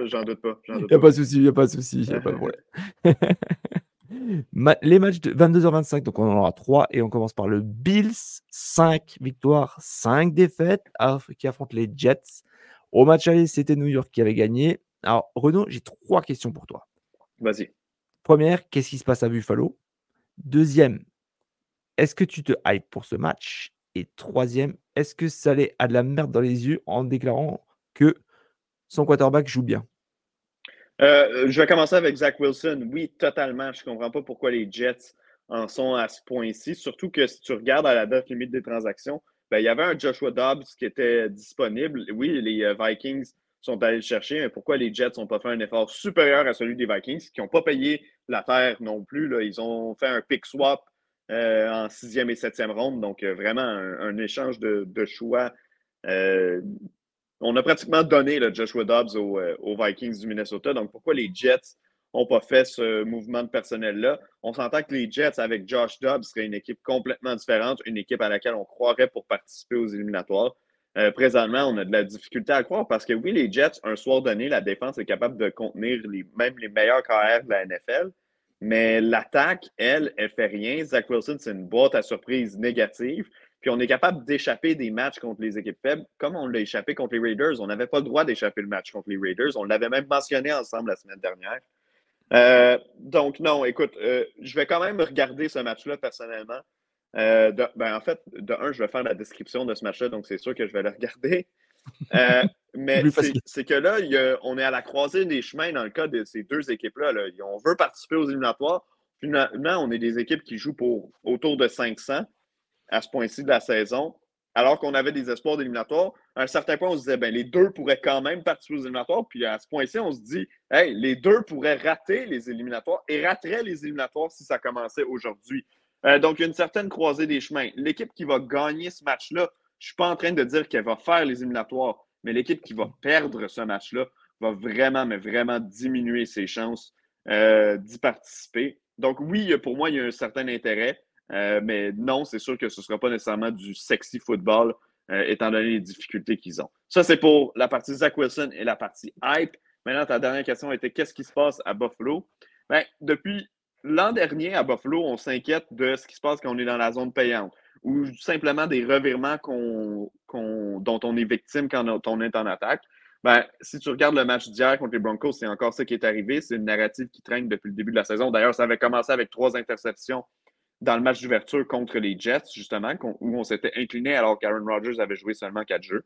j'en doute pas. Il n'y a pas de souci, il n'y a pas de souci, il n'y a pas de problème. les matchs de 22h25, donc on en aura 3 et on commence par le Bills, 5 victoires, 5 défaites qui affrontent les Jets. Au match aller, c'était New York qui avait gagné. Alors, Renaud, j'ai trois questions pour toi. Vas-y. Première, qu'est-ce qui se passe à Buffalo? Deuxième, est-ce que tu te hype pour ce match? Et troisième, est-ce que Salé a de la merde dans les yeux en déclarant que son quarterback joue bien? Euh, Je vais commencer avec Zach Wilson. Oui, totalement. Je ne comprends pas pourquoi les Jets en sont à ce point-ci. Surtout que si tu regardes à la date limite des transactions, ben, il y avait un Joshua Dobbs qui était disponible. Oui, les euh, Vikings sont allés le chercher, mais pourquoi les Jets n'ont pas fait un effort supérieur à celui des Vikings, qui n'ont pas payé la terre non plus. Ils ont fait un pick swap euh, en sixième et septième ronde, donc euh, vraiment un, échange de, choix. Euh, on a pratiquement donné Joshua Dobbs aux, Vikings du Minnesota, donc pourquoi les Jets n'ont pas fait ce mouvement de personnel-là? On s'entend que les Jets avec Josh Dobbs seraient une équipe complètement différente, une équipe à laquelle on croirait pour participer aux éliminatoires. Euh, présentement, on a de la difficulté à croire parce que oui, les Jets, un soir donné, la défense est capable de contenir même les meilleurs KR de la NFL. Mais l'attaque, elle, elle fait rien. Zach Wilson, c'est une boîte à surprise négative. Puis on est capable d'échapper des matchs contre les équipes faibles, comme on l'a échappé contre les Raiders. On n'avait pas le droit d'échapper le match contre les Raiders. On l'avait même mentionné ensemble la semaine dernière. Euh, donc, non, écoute, euh, je vais quand même regarder ce match-là personnellement. Euh, ben, en fait, de un, je vais faire la description de ce match-là, donc c'est sûr que je vais le regarder. Euh, mais c'est que là, on est à la croisée des chemins dans le cas de ces deux équipes-là. On veut participer aux éliminatoires. Finalement, on est des équipes qui jouent pour autour de 500 à ce point-ci de la saison, alors qu'on avait des espoirs d'éliminatoires. À un certain point, on se disait, ben, les deux pourraient quand même participer aux éliminatoires. Puis à ce point-ci, on se dit, hey, les deux pourraient rater les éliminatoires et rateraient les éliminatoires si ça commençait aujourd'hui. Euh, donc, il y a une certaine croisée des chemins. L'équipe qui va gagner ce match-là, je ne suis pas en train de dire qu'elle va faire les éliminatoires, mais l'équipe qui va perdre ce match-là va vraiment, mais vraiment diminuer ses chances euh, d'y participer. Donc, oui, pour moi, il y a un certain intérêt, euh, mais non, c'est sûr que ce ne sera pas nécessairement du sexy football, étant donné les difficultés qu'ils ont. Ça, c'est pour la partie Zach Wilson et la partie hype. Maintenant, ta dernière question était qu'est-ce qui se passe à Buffalo? Bien, depuis L'an dernier, à Buffalo, on s'inquiète de ce qui se passe quand on est dans la zone payante. ou simplement des revirements dont on est victime quand on est en attaque. Ben, si tu regardes le match d'hier contre les Broncos, c'est encore ça qui est arrivé. C'est une narrative qui traîne depuis le début de la saison. D'ailleurs, ça avait commencé avec trois interceptions dans le match d'ouverture contre les Jets, justement, où on s'était incliné alors qu'Aaron Rodgers avait joué seulement quatre jeux.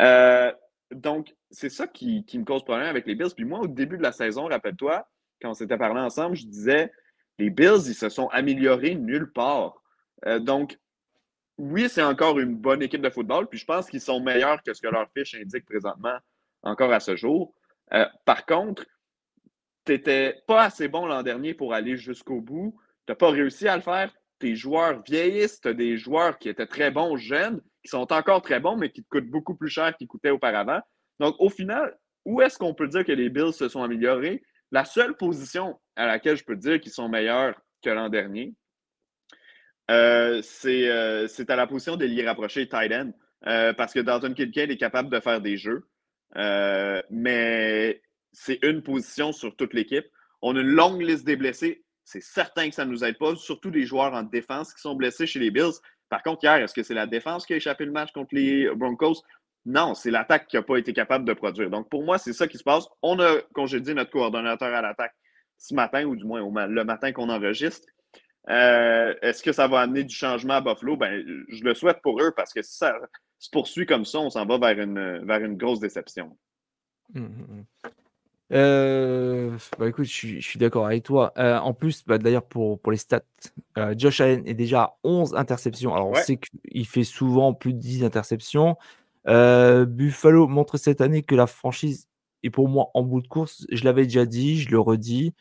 Euh, donc, c'est ça qui, me cause problème avec les Bills. Puis moi, au début de la saison, rappelle-toi, quand on s'était parlé ensemble, je disais les Bills, ils se sont améliorés nulle part. Euh, donc, oui, c'est encore une bonne équipe de football, puis je pense qu'ils sont meilleurs que ce que leur fiche indique présentement, encore à ce jour. Euh, par contre, tu n'étais pas assez bon l'an dernier pour aller jusqu'au bout. Tu n'as pas réussi à le faire. Tes joueurs vieillissent, tu as des joueurs qui étaient très bons jeunes, qui sont encore très bons, mais qui te coûtent beaucoup plus cher qu'ils coûtaient auparavant. Donc, au final, où est-ce qu'on peut dire que les Bills se sont améliorés? La seule position à laquelle je peux dire qu'ils sont meilleurs que l'an dernier, euh, euh, c'est à la position de l'y rapprocher tight end. Euh, parce que Dalton Kincaid est capable de faire des jeux. mais c'est une position sur toute l'équipe. On a une longue liste des blessés. C'est certain que ça ne nous aide pas, surtout des joueurs en défense qui sont blessés chez les Bills. Par contre, hier, est-ce que c'est la défense qui a échappé le match contre les Broncos? Non, c'est l'attaque qui n'a pas été capable de produire. Donc, pour moi, c'est ça qui se passe. On a congédié notre coordonnateur à l'attaque ce matin, ou du moins le matin qu'on enregistre. Euh, est-ce que ça va amener du changement à Buffalo? Ben, je le souhaite pour eux parce que si ça se poursuit comme ça, on s'en va vers une, vers une grosse déception. Hum, hum, hum. Euh, bah écoute, je suis, d'accord avec toi. Euh, en plus, bah, d'ailleurs, pour, pour les stats, Josh Allen est déjà à 11 interceptions. Alors, on sait qu'il fait souvent plus de 10 interceptions. Buffalo montre cette année que la franchise est pour moi en bout de course. Je l'avais déjà dit, je le redis.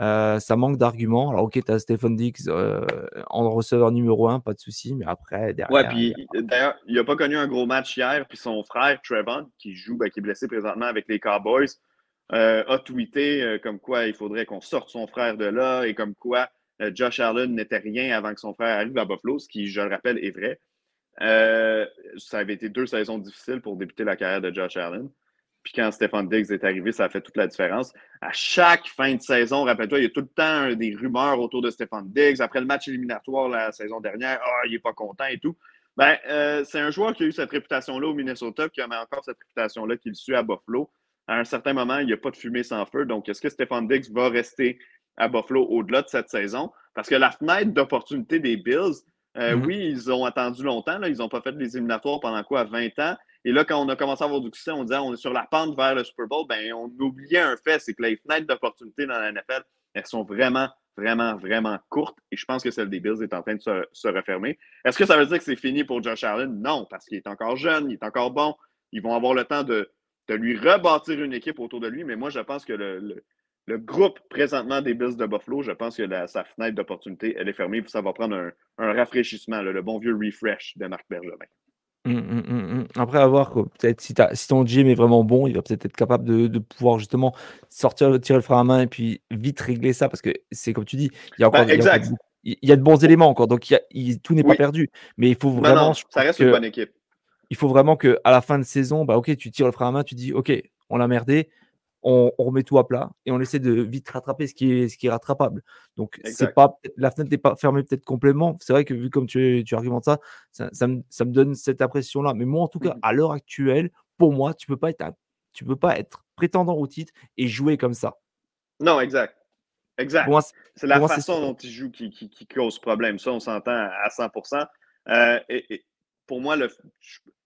Euh, ça manque d'arguments. Alors, ok, tu as Stephen Dix euh, en receveur numéro 1, pas de souci, mais après, derrière. Ouais, puis d'ailleurs, il n'a pas connu un gros match hier, puis son frère, Trevon, qui joue, ben, qui est blessé présentement avec les Cowboys, euh, a tweeté comme quoi il faudrait qu'on sorte son frère de là et comme quoi Josh Allen n'était rien avant que son frère arrive à Buffalo, ce qui, je le rappelle, est vrai. Ça avait été deux saisons difficiles pour débuter la carrière de Josh Allen. Puis quand Stéphane Diggs est arrivé, ça a fait toute la différence. À chaque fin de saison, rappelle-toi, il y a tout le temps des rumeurs autour de Stéphane Diggs. Après le match éliminatoire la saison dernière, ah, il n'est pas content et tout. Ben, euh, c'est un joueur qui a eu cette réputation-là au Minnesota, qui a encore cette réputation-là qu'il suit à Buffalo. À un certain moment, il n'y a pas de fumée sans feu. Donc, est-ce que Stéphane Diggs va rester à Buffalo au-delà de cette saison? Parce que la fenêtre d'opportunité des Bills, euh, mm-hmm. oui, ils ont attendu longtemps. Là. Ils n'ont pas fait les éliminatoires pendant quoi? 20 ans? Et là, quand on a commencé à avoir du succès, on disait on est sur la pente vers le Super Bowl, ben, on oubliait un fait, c'est que les fenêtres d'opportunité dans la NFL, elles sont vraiment, vraiment, vraiment courtes. Et je pense que celle des Bills est en train de se, refermer. Est-ce que ça veut dire que c'est fini pour Josh Allen? Non, parce qu'il est encore jeune, il est encore bon. Ils vont avoir le temps de, lui rebâtir une équipe autour de lui. Mais moi, je pense que le, groupe présentement des Bills de Buffalo, je pense que sa fenêtre d'opportunité, elle est fermée. Ça va prendre un, rafraîchissement, le bon vieux refresh de Marc Bergevin. Mmh, mmh, mmh, Après, avoir peut-être si, si ton GM est vraiment bon, il va peut-être être capable de, pouvoir justement sortir, tirer le frein à main et puis vite régler ça parce que c'est comme tu dis, il y a encore, exact. il y a de bons éléments encore, donc il tout n'est pas perdu. Mais il faut vraiment. ça reste une bonne équipe. Il faut vraiment que à la fin de saison, bah ok, tu tires le frein à main, tu dis ok, on l'a merdé, on, remet tout à plat et on essaie de vite rattraper ce qui est, ce qui est rattrapable. Donc, c'est pas, la fenêtre n'est pas fermée peut-être complètement. C'est vrai que vu comme tu, tu argumentes ça, ça, me, donne cette impression-là. Mais moi, en tout cas, mmh à l'heure actuelle, pour moi, tu peux pas être, tu peux pas être prétendant au titre et jouer comme ça. Non, exact. Exact. C'est la façon dont il joue qui, qui, cause problème. Ça, on s'entend à 100%. Euh, et, pour moi, le,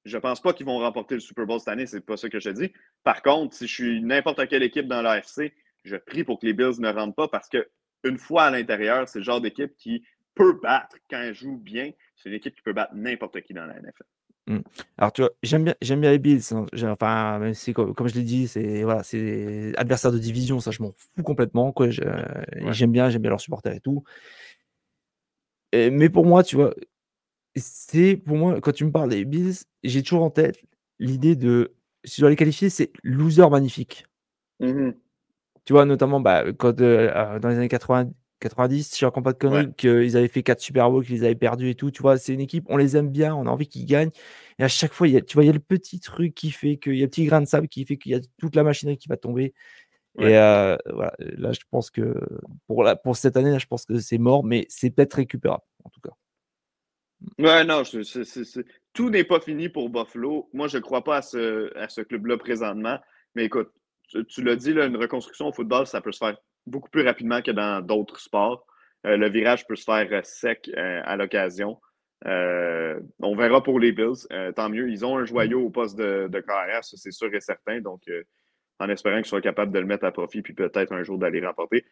je ne pense pas qu'ils vont remporter le Super Bowl cette année, c'est pas ça que je te dis. Par contre, si je suis n'importe quelle équipe dans l'AFC, je prie pour que les Bills ne rentrent pas parce qu'une fois à l'intérieur, c'est le genre d'équipe qui peut battre quand elle joue bien. C'est une équipe qui peut battre n'importe qui dans la NFL. Mmh. Alors, tu vois, j'aime bien, j'aime bien les Bills. Hein. Enfin, c'est comme, je l'ai dit, c'est voilà, c'est adversaire de division, ça je m'en fous complètement. Quoi. J'aime bien, j'aime bien leurs supporters et tout. mais pour moi, tu vois, c'est pour moi, quand tu me parles des Bills, j'ai toujours en tête l'idée de, si je dois les qualifier, c'est loser magnifique. Mmh tu vois, notamment bah, quand, euh, dans les années 80, 90, si je raconte pas de conneries, qu'ils avaient fait 4 Super Bowls, qu'ils avaient perdu et tout. Tu vois, c'est une équipe, on les aime bien, on a envie qu'ils gagnent. Et à chaque fois, il y a, tu vois, il y a le petit truc qui fait qu'il y a le petit grain de sable qui fait qu'il y a toute la machinerie qui va tomber. Et euh, voilà, là, je pense que pour, la, pour cette année, là, je pense que c'est mort, mais c'est peut-être récupérable, en tout cas. Ouais, non, tout n'est pas fini pour Buffalo. Moi, je ne crois pas à ce, club-là présentement. Mais écoute, tu, l'as dit, une reconstruction au football, ça peut se faire beaucoup plus rapidement que dans d'autres sports. Euh, le virage peut se faire euh, sec euh, à l'occasion. on verra pour les Bills. tant mieux. Ils ont un joyau au poste de, de carrière, c'est sûr et certain. Donc, en espérant qu'ils soient capables de le mettre à profit, puis peut-être un jour d'aller remporter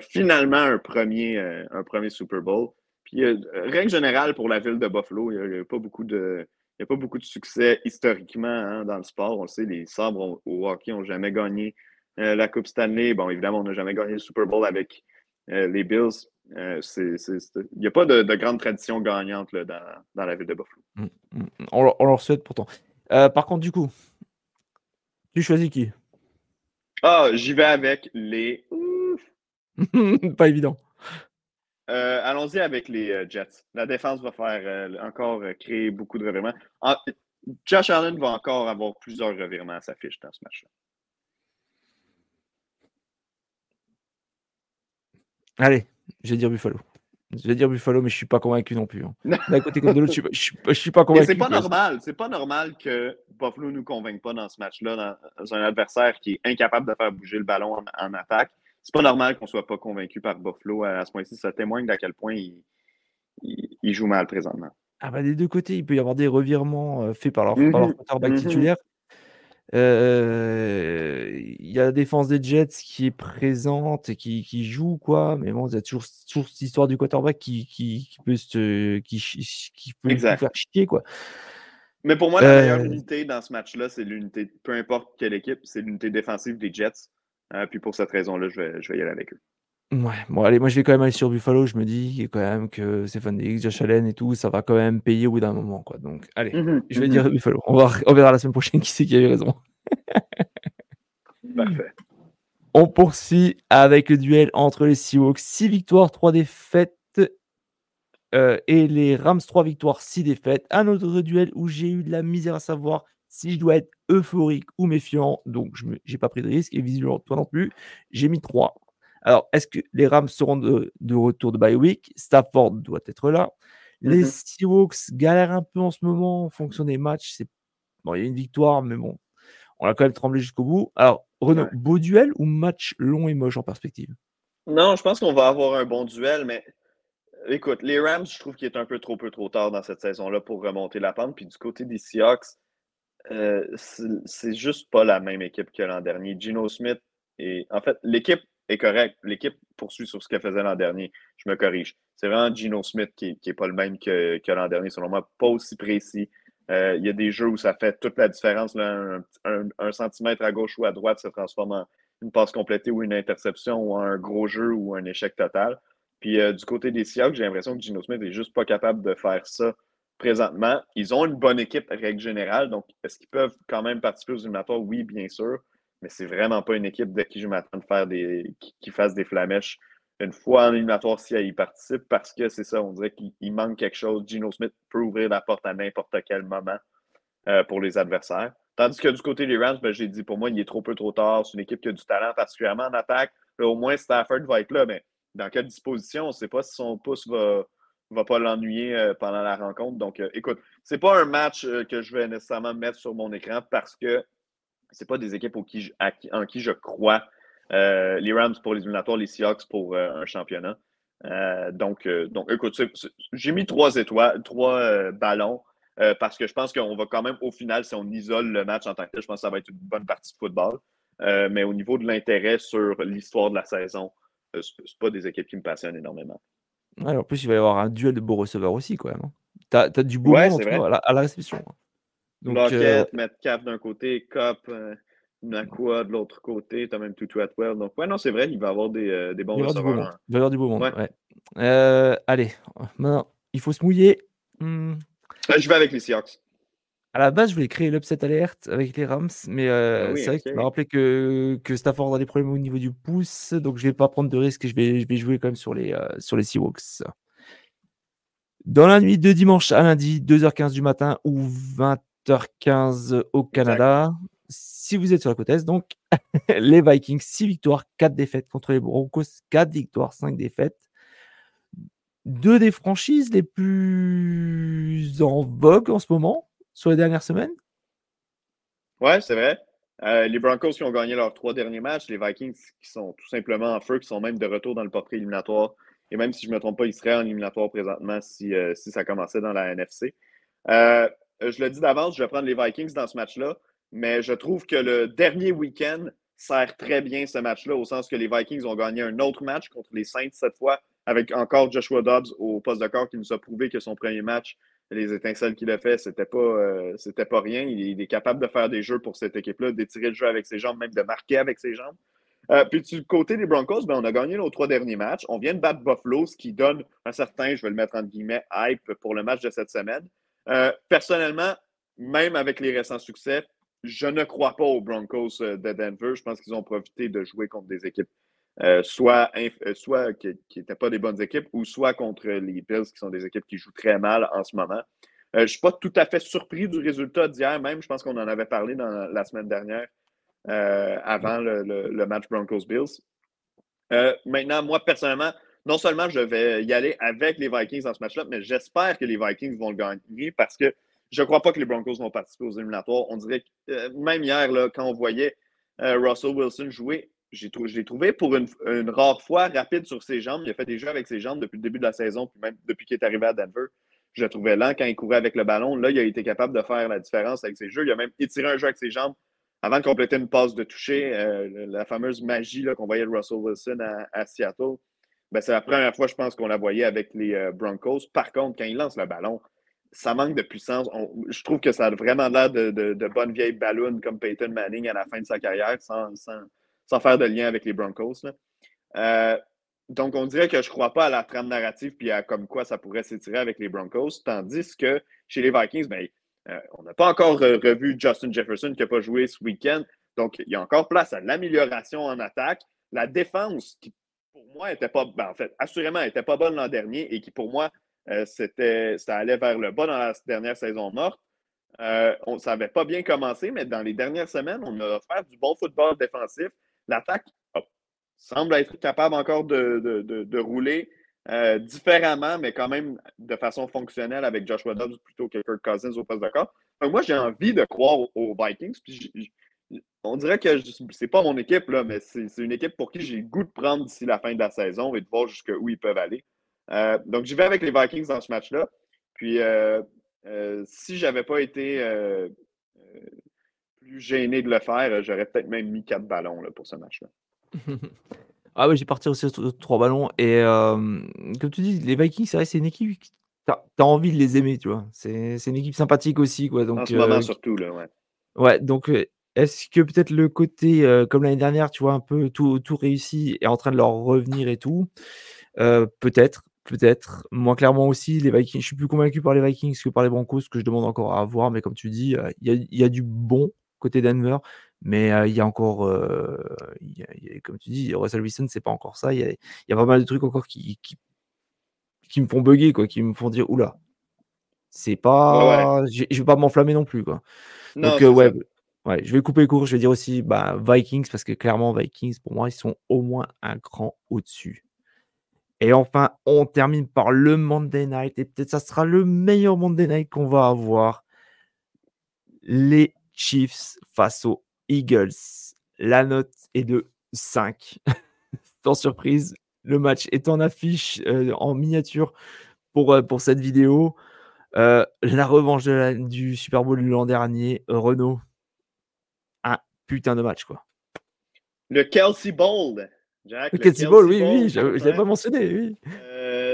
finalement un premier Super Bowl. Puis, règle générale pour la ville de Buffalo, il n'y a, pas beaucoup de. Il a pas beaucoup de succès historiquement hein, dans le sport. On le sait, les sabres au hockey n'ont jamais gagné la Coupe Stanley. Bon, évidemment, on n'a jamais gagné le Super Bowl avec les Bills. Euh, il n'y a pas de, grande tradition gagnante dans, la ville de Buffalo. Mm, mm, mm. On, leur souhaite pourtant. Euh, par contre, du coup, tu choisis qui? Ah, j'y vais avec les. pas évident. Euh, allons-y avec les Jets. La défense va faire encore créer beaucoup de revirements. Josh Allen va encore avoir plusieurs revirements à sa fiche dans ce match-là. Allez, je vais dire Buffalo. Je vais dire Buffalo, mais je ne suis pas convaincu non plus. Hein. D'un côté comme de l'autre, je ne suis, pas convaincu. C'est pas normal. C'est pas normal que Buffalo ne nous convainque pas dans ce match-là, dans un adversaire qui est incapable de faire bouger le ballon en, en attaque. C'est pas normal qu'on ne soit pas convaincu par Buffalo à, ce point-ci. Ça témoigne d'à quel point il, il, joue mal présentement. Ah bah des deux côtés, il peut y avoir des revirements euh, faits par leur, mm quarterback mm-hmm. titulaire. Euh, il y a la défense des Jets qui est présente et qui, qui joue, quoi. Mais bon, il y a toujours, toujours cette histoire du quarterback qui, qui, qui peut, se, qui, qui peut faire chier, quoi. Mais pour moi, la meilleure euh, unité dans ce match-là, c'est l'unité, peu importe quelle équipe, c'est l'unité défensive des Jets. Euh, puis pour cette raison-là, je vais, je vais y aller avec eux. Ouais, bon, allez, moi je vais quand même aller sur Buffalo. Je me dis quand même que Stéphane Diggs, Josh Allen et tout, ça va quand même payer au bout d'un moment. Quoi. Donc, allez, mmh je vais dire Buffalo. On, va, on verra la semaine prochaine qui c'est qui avait raison. Parfait. On poursuit avec le duel entre les Seahawks, 6 victoires, 3 défaites. Euh, et les Rams, 3 victoires, 6 défaites. Un autre duel où j'ai eu de la misère à savoir si je dois être euphorique ou méfiant. Donc, je n'ai pas pris de risque. Et visiblement, toi non plus. J'ai mis 3. Alors, est-ce que les Rams seront de, retour de bye week Stafford doit être là. Les mmh Seahawks galèrent un peu en ce moment en fonction des matchs. C'est... Bon, il y a une victoire, mais bon, on a quand même tremblé jusqu'au bout. Alors, Renaud, beau duel ou match long et moche en perspective? Non, je pense qu'on va avoir un bon duel, mais écoute, les Rams, je trouve qu'il est un peu trop peu trop tard dans cette saison-là pour remonter la pente. Puis du côté des Seahawks, euh, c'est, juste pas la même équipe que l'an dernier. Gino Smith et en fait, l'équipe est correct. L'équipe poursuit sur ce qu'elle faisait l'an dernier. Je me corrige. C'est vraiment Gino Smith qui n'est pas le même que, l'an dernier, selon moi. Pas aussi précis. Euh, il y a des jeux où ça fait toute la différence. Un, centimètre à gauche ou à droite se transforme en une passe complétée ou une interception ou un gros jeu ou un échec total. Puis euh, du côté des Seahawks, j'ai l'impression que Gino Smith n'est juste pas capable de faire ça présentement. Ils ont une bonne équipe, règle générale. Donc, est-ce qu'ils peuvent quand même participer aux éliminatoires? Oui, bien sûr mais c'est vraiment pas une équipe de qui je m'attends de faire des. qui, fasse des flamèches une fois en éliminatoire si elle y participe, parce que c'est ça, on dirait qu'il manque quelque chose. Gino Smith peut ouvrir la porte à n'importe quel moment euh, pour les adversaires. Tandis que du côté des Rams, ben, j'ai dit pour moi, il est trop peu trop tard. C'est une équipe qui a du talent, particulièrement en attaque. au moins, Stafford va être là, mais dans quelle disposition? On ne sait pas si son pouce va, va pas l'ennuyer euh, pendant la rencontre. Donc, euh, écoute, c'est pas un match que je vais nécessairement mettre sur mon écran parce que c'est pas des équipes en qui je crois. Euh, les Rams pour les éliminatoires, les Seahawks pour euh, un championnat. Euh, donc, donc, écoute, j'ai mis trois étoiles, trois ballons parce que je pense qu'on va quand même, au final, si on isole le match en tant que tel, je pense que ça va être une bonne partie de football. mais au niveau de l'intérêt sur l'histoire de la saison, c'est pas des équipes qui me passionnent énormément. En plus, il va y avoir un duel de beaux receveurs aussi, quand même. Tu as, du beau monde à, la réception. Donc, Lockett, euh... Metcalf d'un côté, Cop, euh, Nakua de l'autre côté, tu as même Tutu Atwell. Donc, ouais, non, c'est vrai, il va y avoir des, euh, des bons receveurs. Il va y avoir du beau monde. Ouais. Euh, allez, maintenant, il faut se mouiller. Hmm. Je vais avec les Seahawks. À la base, je voulais créer l'upset alert avec les Rams, mais ah c'est vrai que tu m'as rappelé que, que Stafford a des problèmes au niveau du pouce, donc je ne vais pas prendre de risque, je vais, je vais jouer quand même sur les, sur les Seahawks. Dans la nuit de dimanche à lundi, 2h15 du matin ou 20 15 au Canada. Si vous êtes sur la côte Est, donc, les Vikings, 6 victoires, 4 défaites contre les Broncos, 4 victoires, 5 défaites. Deux des franchises les plus en vogue en ce moment, sur les dernières semaines? Ouais, c'est vrai. Euh, les Broncos qui ont gagné leurs trois derniers matchs, les Vikings qui sont tout simplement en feu, qui sont même de retour dans le portrait éliminatoire. Et même si je ne me trompe pas, ils seraient en éliminatoire présentement si, euh, si ça commençait dans la NFC. Euh, je le dis d'avance, je vais prendre les Vikings dans ce match-là, mais je trouve que le dernier week-end sert très bien ce match-là, au sens que les Vikings ont gagné un autre match contre les Saints cette fois, avec encore Joshua Dobbs au poste de corps qui nous a prouvé que son premier match les étincelles qu'il a fait, c'était pas, euh, pas rien. Il, est capable de faire des jeux pour cette équipe-là, d'étirer le jeu avec ses jambes, même de marquer avec ses jambes. Euh, puis du côté des Broncos, ben, on a gagné nos trois derniers matchs. On vient de battre Buffalo, ce qui donne un certain, je vais le mettre entre guillemets, hype pour le match de cette semaine. Euh, personnellement, même avec les récents succès, je ne crois pas aux Broncos de Denver. Je pense qu'ils ont profité de jouer contre des équipes euh, soit, euh, soit qui n'étaient pas des bonnes équipes, ou soit contre les Bills, qui sont des équipes qui jouent très mal en ce moment. Euh, je ne suis pas tout à fait surpris du résultat d'hier, même. Je pense qu'on en avait parlé dans la semaine dernière, avant le, match Broncos-Bills. maintenant, moi, personnellement, non seulement je vais y aller avec les Vikings dans ce match-là, mais j'espère que les Vikings vont le gagner parce que je ne crois pas que les Broncos vont participer aux éliminatoires. On dirait que même hier, là, quand on voyait Russell Wilson jouer, je l'ai trouvé pour une, rare fois rapide sur ses jambes. Il a fait des jeux avec ses jambes depuis le début de la saison, puis même depuis qu'il est arrivé à Denver. Je le trouvais lent quand il courait avec le ballon. Là, il a été capable de faire la différence avec ses jeux. Il a même étiré un jeu avec ses jambes avant de compléter une passe de toucher. Euh, la fameuse magie qu'on voyait de Russell Wilson à, Seattle. Ben, c'est la première fois, je pense, qu'on la voyait avec les euh, Broncos. Par contre, quand il lance le ballon, ça manque de puissance. je trouve que ça a vraiment l'air de, de, bonnes vieilles ballons comme Peyton Manning à la fin de sa carrière, sans faire de lien avec les Broncos. Euh, donc, on dirait que je ne crois pas à la trame narrative puis à comme quoi ça pourrait s'étirer avec les Broncos, tandis que chez les Vikings, ben, euh, on n'a pas encore revu Justin Jefferson qui n'a pas joué ce week-end. Donc, il y a encore place à l'amélioration en attaque. La défense, qui pour moi n'était pas, ben, en fait, assurément, n'était pas bonne l'an dernier et qui pour moi, euh, c'était, ça allait vers le bas dans la dernière saison morte. on, ça n'avait pas bien commencé, mais dans les dernières semaines, on a offert du bon football défensif l'attaque semble être capable encore de, rouler euh, différemment, mais quand même de façon fonctionnelle avec Joshua Dobbs plutôt que Kirk Cousins au poste de corps. moi, j'ai envie de croire aux, Vikings. on dirait que c'est pas mon équipe, là, mais c'est une équipe pour qui j'ai goût de prendre d'ici la fin de la saison et de voir jusqu'où ils peuvent aller. Euh, donc, j'y vais avec les Vikings dans ce match-là. Puis, euh, si j'avais pas été gêné de le faire, j'aurais peut-être même mis quatre ballons là, pour ce match-là. ah oui, j'ai parti aussi sur trois ballons. Et comme tu dis, les Vikings, c'est c'est une équipe. Tu as, envie de les aimer, tu vois. C'est une équipe sympathique aussi. Quoi. Donc, en ce moment, surtout, là, ouais. Ouais, donc est-ce que peut-être le côté, comme l'année dernière, tu vois, un peu tout, tout réussi est en train de leur revenir et tout Peut-être, peut-être. Moi, clairement aussi, les Vikings, je suis plus convaincu par les Vikings que par les Broncos, ce que je demande encore à voir. Mais comme tu dis, il y, y, a du bon côté Denver. Mais il y a encore, comme tu dis, Russell Wilson, c'est pas encore ça. Il y a, pas mal de trucs encore qui, qui, me font bugger, quoi, qui me font dire, oula, c'est pas. Je, vais pas m'enflammer non plus, quoi. Donc, ouais, ouais, je vais couper court. Je vais dire aussi bah, Vikings, parce que clairement, Vikings, pour moi, ils sont au moins un cran au-dessus. Et enfin, on termine par le Monday Night. Et peut-être ça sera le meilleur Monday Night qu'on va avoir. Les Chiefs face aux Eagles. La note est de 5. Sans surprise, le match est en affiche, euh, en miniature pour, euh, pour cette vidéo. Euh, la revanche du Super Bowl de l'an dernier, Renault. Un putain de match, quoi. Le Kelsey Bowl. Jack, le, Kelsey Bowl, oui, oui, je ne l'avais pas mentionné, oui.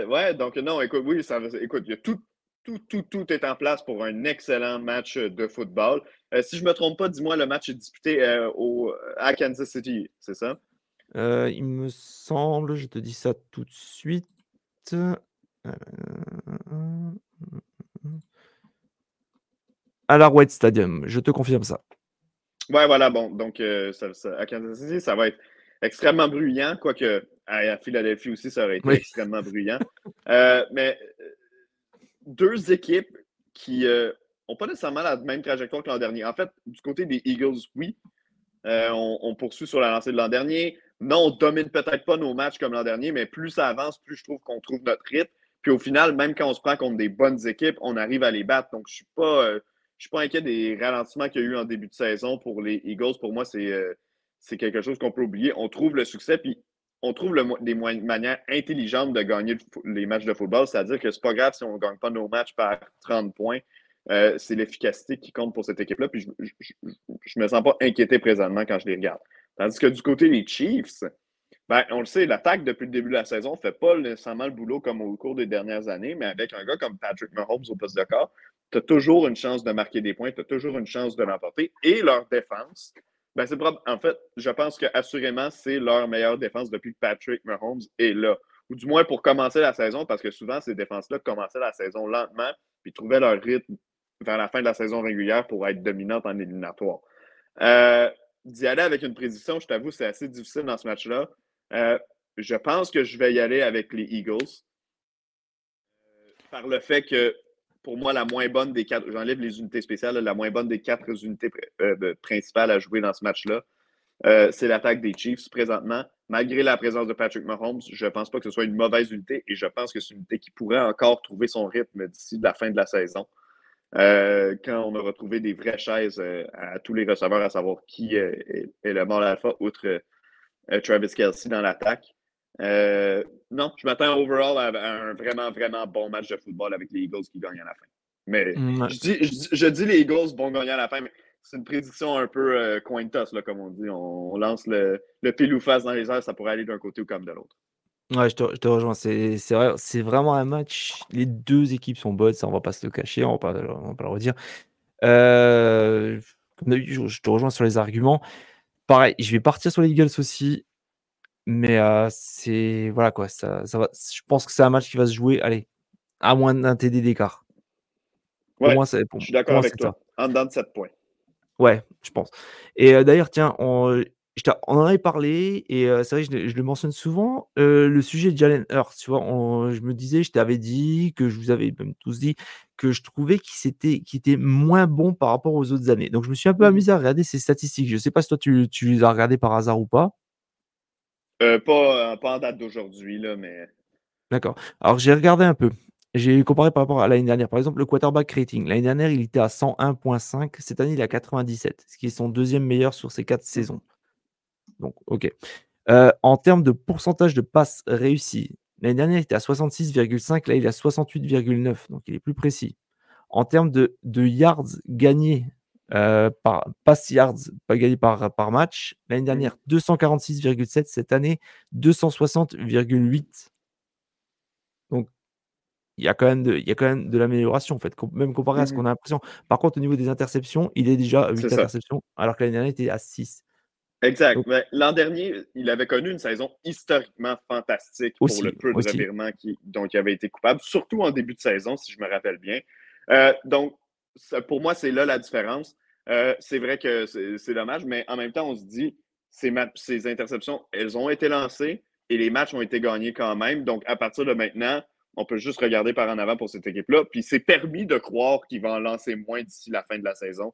ouais, donc non, écoute, oui, ça, écoute, il y a tout, tout, tout, tout est en place pour un excellent match de football. Euh, si je ne me trompe pas, dis-moi, le match est disputé euh, au, à Kansas City, c'est ça? Euh, il me semble, je te dis ça tout de suite. À la White Stadium, je te confirme ça. Ouais, voilà, bon, donc à Kansas City, ça va être extrêmement bruyant, quoique à Philadelphie aussi, ça aurait été extrêmement bruyant. mais deux équipes qui pas nécessairement la même trajectoire que l'an dernier. En fait, du côté des Eagles, oui. Euh, on, poursuit sur la lancée de l'an dernier. Non, on ne domine peut-être pas nos matchs comme l'an dernier, mais plus ça avance, plus je trouve qu'on trouve notre rythme. Puis au final, même quand on se prend contre des bonnes équipes, on arrive à les battre. Donc, je ne suis, pas, euh, suis pas inquiet des ralentissements qu'il y a eu en début de saison pour les Eagles. Pour moi, c'est, euh, quelque chose qu'on peut oublier. On trouve le succès, puis on trouve des manières intelligentes de gagner les matchs de football. C'est-à-dire que c'est pas grave si on ne gagne pas nos matchs par 30 points. Euh, c'est l'efficacité qui compte pour cette équipe-là. Puis je ne me sens pas inquiété présentement quand je les regarde. Tandis que du côté des Chiefs, ben, on le sait, l'attaque depuis le début de la saison ne fait pas nécessairement le boulot comme au cours des dernières années, mais avec un gars comme Patrick Mahomes au poste de corps, tu as toujours une chance de marquer des points, tu as toujours une chance de l'emporter. Et leur défense, ben c'est En fait, je pense qu'assurément, c'est leur meilleure défense depuis que Patrick Mahomes est là. Ou du moins pour commencer la saison, parce que souvent, ces défenses-là commençaient la saison lentement, puis trouvaient leur rythme vers la fin de la saison régulière pour être dominantes en éliminatoire. Euh, d'y aller avec une prédiction, je t'avoue, c'est assez difficile dans ce match-là. Euh, je pense que je vais y aller avec les Eagles. Euh, par le fait que, pour moi, la moins bonne des quatre, j'enlève les unités spéciales, la moins bonne des quatre unités principales à jouer dans ce match-là, c'est l'attaque des Chiefs présentement. Malgré la présence de Patrick Mahomes, je ne pense pas que ce soit une mauvaise unité et je pense que c'est une unité qui pourrait encore trouver son rythme d'ici la fin de la saison. Quand on aura trouvé des vraies chaises à tous les receveurs, à savoir qui est, le mort alpha, outre euh, Travis Kelsey dans l'attaque. Euh, non, je m'attends overall à, un vraiment, vraiment bon match de football avec les Eagles qui gagnent à la fin. Mais mm, je, dis, les Eagles vont gagner à la fin, mais c'est une prédiction un peu euh, coin toss, là, comme on dit. On, lance le, le pile ou face dans les airs, ça pourrait aller d'un côté ou comme de l'autre. Ouais, je te, je te rejoins. C'est vrai, c'est vraiment un match. Les deux équipes sont bonnes, ça on va pas se le cacher, on va pas, va pas le redire. comme je te rejoins sur les arguments. Pareil, je vais partir sur les Eagles aussi, mais c'est voilà quoi, ça, ça va. Je pense que c'est un match qui va se jouer, allez, à moins d'un TD d'écart. Ouais, moi, je suis d'accord avec toi. En dedans de 7 points. Ouais, je pense. Et d'ailleurs, tiens, on, on en avait parlé et c'est vrai, je, je, le mentionne souvent. le sujet de Jalen Hurts, tu vois, je me disais, je t'avais dit que je vous avais même tous dit que je trouvais qu'il était, était moins bon par rapport aux autres années. Donc je me suis un peu mmh amusé à regarder ces statistiques. Je ne sais pas si toi tu, tu, les as regardées par hasard ou pas. pas, pas en date d'aujourd'hui, là, mais. D'accord. Alors j'ai regardé un peu. J'ai comparé par rapport à l'année dernière. Par exemple, le quarterback rating. L'année dernière, il était à 101.5. Cette année, il est à 97, ce qui est son deuxième meilleur sur ses quatre mmh. saisons. Donc, OK. en termes de pourcentage de passes réussies, l'année dernière, il était à 66,5, là, il est à 68,9, donc il est plus précis. En termes de, yards gagnés, par pass yards pas gagnés par, par match, l'année dernière, 246,7, cette année, 260,8. Donc, il y a quand même de, il y a quand même de l'amélioration, en fait, même comparé à ce mmh qu'on a l'impression. Par contre, au niveau des interceptions, il est déjà à 8 interceptions, alors que l'année dernière, il était à 6. Exact. L'an dernier, il avait connu une saison historiquement fantastique pour le peu de revirements qui, dont il avait été coupable, surtout en début de saison, si je me rappelle bien. Euh, donc, pour moi, c'est là la différence. Euh, c'est vrai que c'est dommage, mais en même temps, on se dit, ces, ces interceptions, elles ont été lancées et les matchs ont été gagnés quand même. Donc, à partir de maintenant, on peut juste regarder par en avant pour cette équipe-là. Puis, c'est permis de croire qu'il va en lancer moins d'ici la fin de la saison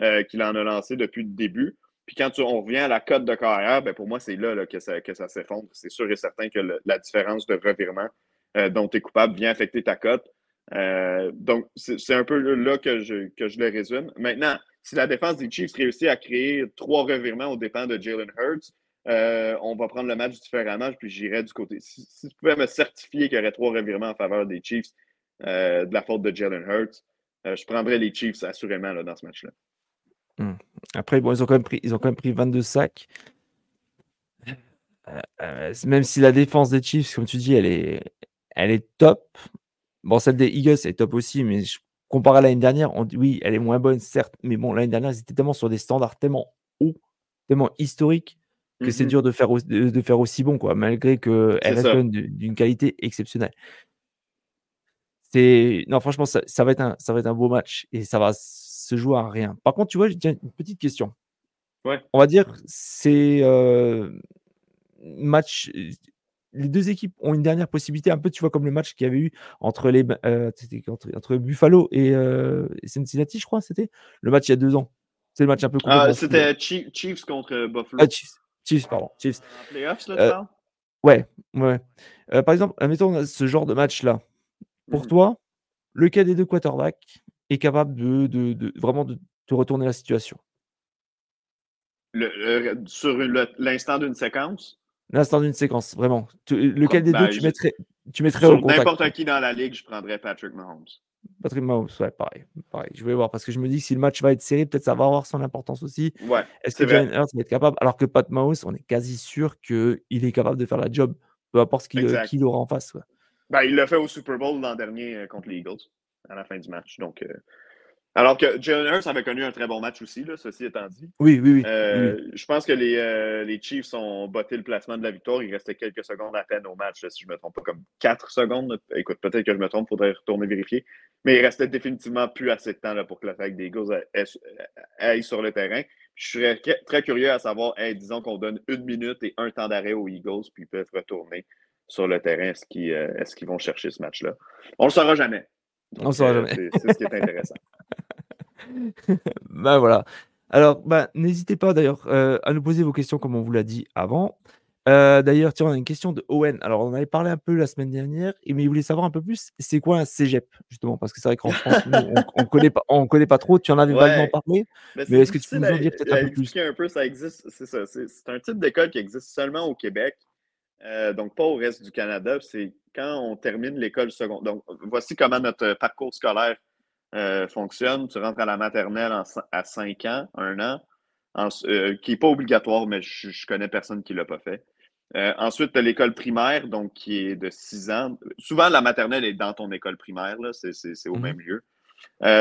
euh, qu'il en a lancé depuis le début. Puis quand on revient à la cote de carrière, ben pour moi, c'est là, que ça, que ça s'effondre. C'est sûr et certain que la différence de revirement euh, dont tu es coupable vient affecter ta cote. Euh, donc, c'est un peu là que je, que je le résume. Maintenant, si la défense des Chiefs réussit à créer trois revirements au dépens de Jalen Hurts, euh, on va prendre le match différemment, puis j'irai du côté. Si, tu pouvais me certifier qu'il y aurait trois revirements en faveur des Chiefs de la faute de Jalen Hurts, je prendrais les Chiefs assurément là, dans ce match-là. Mmh. Après, bon, ils ont quand même pris, ils ont quand même pris 22 sacs. Euh, euh, même si la défense des Chiefs, comme tu dis, elle est, elle est top. Bon, celle des Eagles est top aussi, mais je, comparé à l'année dernière, on oui, elle est moins bonne, certes, mais bon, l'année dernière, ils étaient tellement sur des standards tellement hauts, tellement historiques, que c'est mmh dur de faire, de, faire aussi bon, quoi, malgré qu'elle reste d'une qualité exceptionnelle. C'est non, franchement, ça, ça, va être un, ça va être un beau match et ça va se joue à rien. Par contre, tu vois, j'ai une petite question. Ouais. On va dire, c'est euh, match. Les deux équipes ont une dernière possibilité, un peu, tu vois, comme le match qu'il y avait eu entre les euh, entre, Buffalo euh, et, Cincinnati, je crois, c'était le match il y a deux ans. C'est le match un peu. Ah, c'était Chiefs contre Buffalo. Ah, Chiefs, pardon. Chiefs. Playoffs, là, Ouais, ouais. par exemple, mettons ce genre de match-là. Pour Mhm. toi, lequel des deux quarterbacks est capable de, de- de- vraiment de te retourner la situation Le- le- sur l'instant d'une séquence, L'instant d'une séquence, vraiment. Tu- lequel des ben, deux tu je- mettrais, tu mettrais au contact? n'importe qui dans la ligue, je prendrais Patrick Mahomes. Patrick Mahomes, ouais, pareil, pareil. Je vais voir parce que je me dis que si le match va être serré, peut-être ça va avoir son importance aussi. Ouais, Est-ce que. Jalen Hurts va être capable Alors que Pat Mahomes, on est quasi sûr qu'il est capable de faire la job, peu importe ce qu'il il aura en face. Ben, il l'a fait au Super Bowl l'an dernier euh, contre les Eagles, à la fin du match. Donc, euh, Alors que Jalen Hurts avait connu un très bon match aussi, là, ceci étant dit. Oui, oui, oui. Euh, oui. Je pense que les, euh, les Chiefs ont botté le placement de la victoire. Il restait quelques secondes à peine au match, là, si je ne me trompe pas, comme 4 secondes. Écoute, peut-être que je me trompe, il faudrait retourner vérifier. Mais il restait définitivement plus assez de temps là, pour que l'attaque des Eagles aille sur le terrain. Je serais très curieux à savoir, hey, disons qu'on donne une minute et un temps d'arrêt aux Eagles, puis ils peuvent retourner sur le terrain. Est-ce qu'ils euh, est qu'ils vont chercher ce match-là? On ne le saura jamais. On saura euh, jamais. C'est ce qui est intéressant. bah voilà. Alors, bah, n'hésitez pas d'ailleurs euh, à nous poser vos questions comme on vous l'a dit avant. Euh, d'ailleurs, tiens, on a une question de Owen. Alors, on avait parlé un peu la semaine dernière, mais il voulait savoir un peu plus, c'est quoi un cégep, justement? Parce que c'est vrai qu'en France, nous, on ne connaît, pas, on connaît pas trop. Tu en avais Ouais. vaguement parlé, Mais, mais est-ce que tu peux nous en dire peut-être un peu plus? expliquer un peu, ça existe, c'est ça. C'est c'est un type d'école qui existe seulement au Québec, euh, donc pas au reste du Canada. C'est quand on termine l'école secondaire. Donc, voici comment notre parcours scolaire euh, fonctionne. Tu rentres à la maternelle en, à 5 ans, 1 an, en, euh, qui n'est pas obligatoire, mais je, je connais personne qui ne l'a pas fait. Ensuite, tu as l'école primaire, donc qui est de 6 ans. Souvent, la maternelle est dans ton école primaire, c'est au Mhm. même lieu.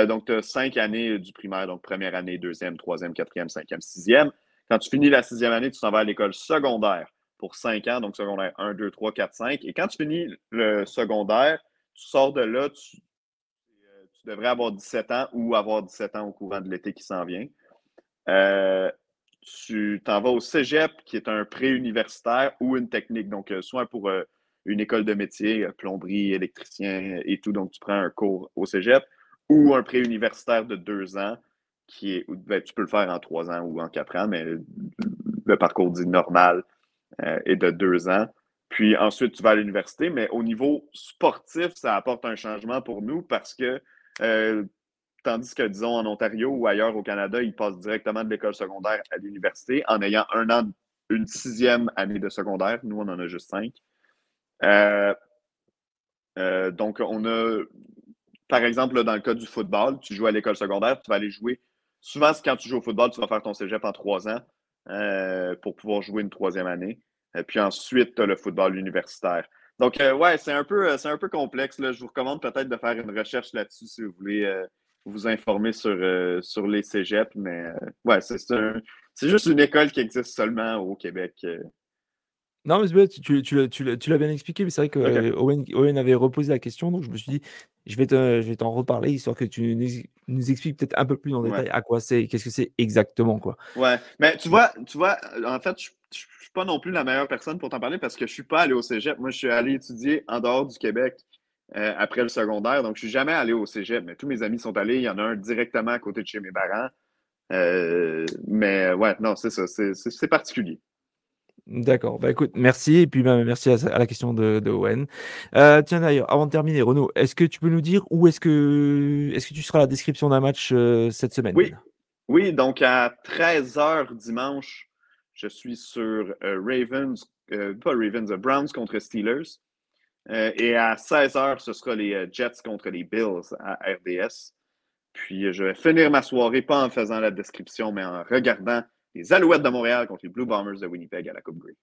Donc, tu as 5 années du primaire, donc première année, deuxième, troisième, quatrième, cinquième, sixième. Quand tu finis la sixième année, tu t'en vas à l'école secondaire pour 5 ans, donc secondaire 1, 2, 3, 4, 5. Et quand tu finis le secondaire, tu sors de là, tu, euh, devrais avoir 17 ans ou avoir 17 ans au courant de l'été qui s'en vient. Euh, tu t'en vas au cégep, qui est un pré-universitaire ou une technique. Donc, euh, soit pour une école de métier, plomberie, électricien et tout. Donc, tu prends un cours au cégep ou un pré-universitaire de deux ans, qui est, ben, tu peux le faire en trois ans ou en quatre ans, mais le parcours dit normal euh, est de deux ans. Puis ensuite, tu vas à l'université, mais au niveau sportif, ça apporte un changement pour nous parce que euh, Tandis que, disons, en Ontario ou ailleurs au Canada, ils passent directement de l'école secondaire à l'université en ayant un an, une sixième année de secondaire. Nous, on en a juste cinq. Euh, donc, on a, par exemple, dans le cas du football, tu joues à l'école secondaire, tu vas aller jouer. Souvent, quand tu joues au football, tu vas faire ton cégep en trois ans euh, pour pouvoir jouer une troisième année. Et puis ensuite, tu as le football universitaire. Donc, euh, ouais, c'est un, peu, un peu complexe. Là. Je vous recommande peut-être de faire une recherche là-dessus si vous voulez euh, vous informer sur, euh, sur les cégeps, mais euh, ouais, c'est juste une école qui existe seulement au Québec. Non, mais tu, tu, tu, tu l'as bien expliqué, mais c'est vrai que Ok. euh, Owen, Owen avait reposé la question, donc je me suis dit, je vais te- je vais t'en reparler, histoire que tu nous, nous expliques peut-être un peu plus en Ouais. détail à quoi c'est qu'est-ce que c'est exactement. Quoi. Ouais, mais tu vois, tu vois, en fait, je ne suis pas non plus la meilleure personne pour t'en parler parce que je ne suis pas allé au cégep. Moi, je suis allé étudier en dehors du Québec euh, après le secondaire, donc je ne suis jamais allé au cégep, mais tous mes amis sont allés. Il y en a un directement à côté de chez mes parents. Euh, mais ouais, non, c'est ça, c'est particulier. D'accord, bah écoute, merci, et puis bah, merci à, la question de, Owen. Euh, tiens d'ailleurs, avant de terminer, Renaud, est-ce que tu peux nous dire où est-ce que, est que tu seras à la description d'un match euh, cette semaine? Oui, oui, donc à 13h dimanche, je suis sur euh, Ravens, pas Ravens, Browns contre Steelers. Et à 16h, ce sera les Jets contre les Bills à RDS. Puis je vais finir ma soirée, pas en faisant la description, mais en regardant les Alouettes de Montréal contre les Blue Bombers de Winnipeg à la Coupe Grey.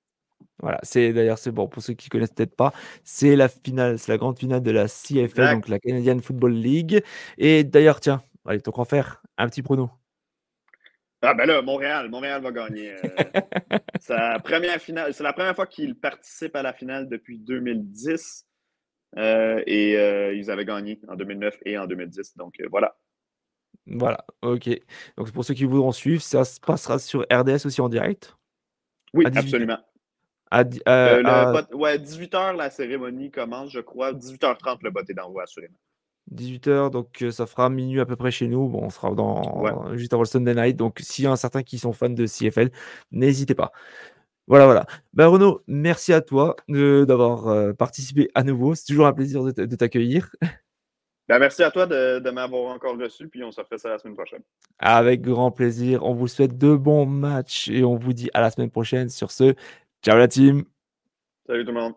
Voilà, c'est d'ailleurs c'est bon pour ceux qui connaissent peut-être pas, c'est la finale, c'est la grande finale de la CFL, exact. donc la Canadian Football League. Et d'ailleurs, tiens, allez, ton faire un petit prono. Ah ben là, Montréal, Montréal va gagner. Euh, sa première finale, c'est la première fois qu'ils participent à la finale depuis 2010. Euh, et euh, ils avaient gagné en 2009 et en 2010. Donc voilà. Voilà, ok. Donc pour ceux qui voudront suivre, ça se passera sur RDS aussi en direct? Oui, absolument. À, euh, à... Bot, ouais, 18h, la cérémonie commence, je crois. 18h30, le bot est d'envoi, assurément. 18h, donc ça fera minuit à peu près chez nous. Bon, on sera dans, ouais. juste avant le Sunday night. Donc s'il y a un certain qui sont fans de CFL, n'hésitez pas. Voilà, voilà. Ben Renaud, merci à toi d'avoir participé à nouveau. C'est toujours un plaisir de t'accueillir. Ben, merci à toi de, m'avoir encore reçu, puis on se refait ça la semaine prochaine. Avec grand plaisir. On vous souhaite de bons matchs et on vous dit à la semaine prochaine. Sur ce, ciao la team. Salut tout le monde.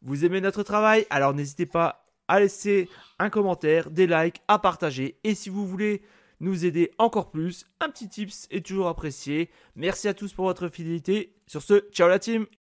Vous aimez notre travail? Alors n'hésitez pas à laisser un commentaire, des likes, à partager. Et si vous voulez nous aider encore plus, un petit tips est toujours apprécié. Merci à tous pour votre fidélité. Sur ce, ciao la team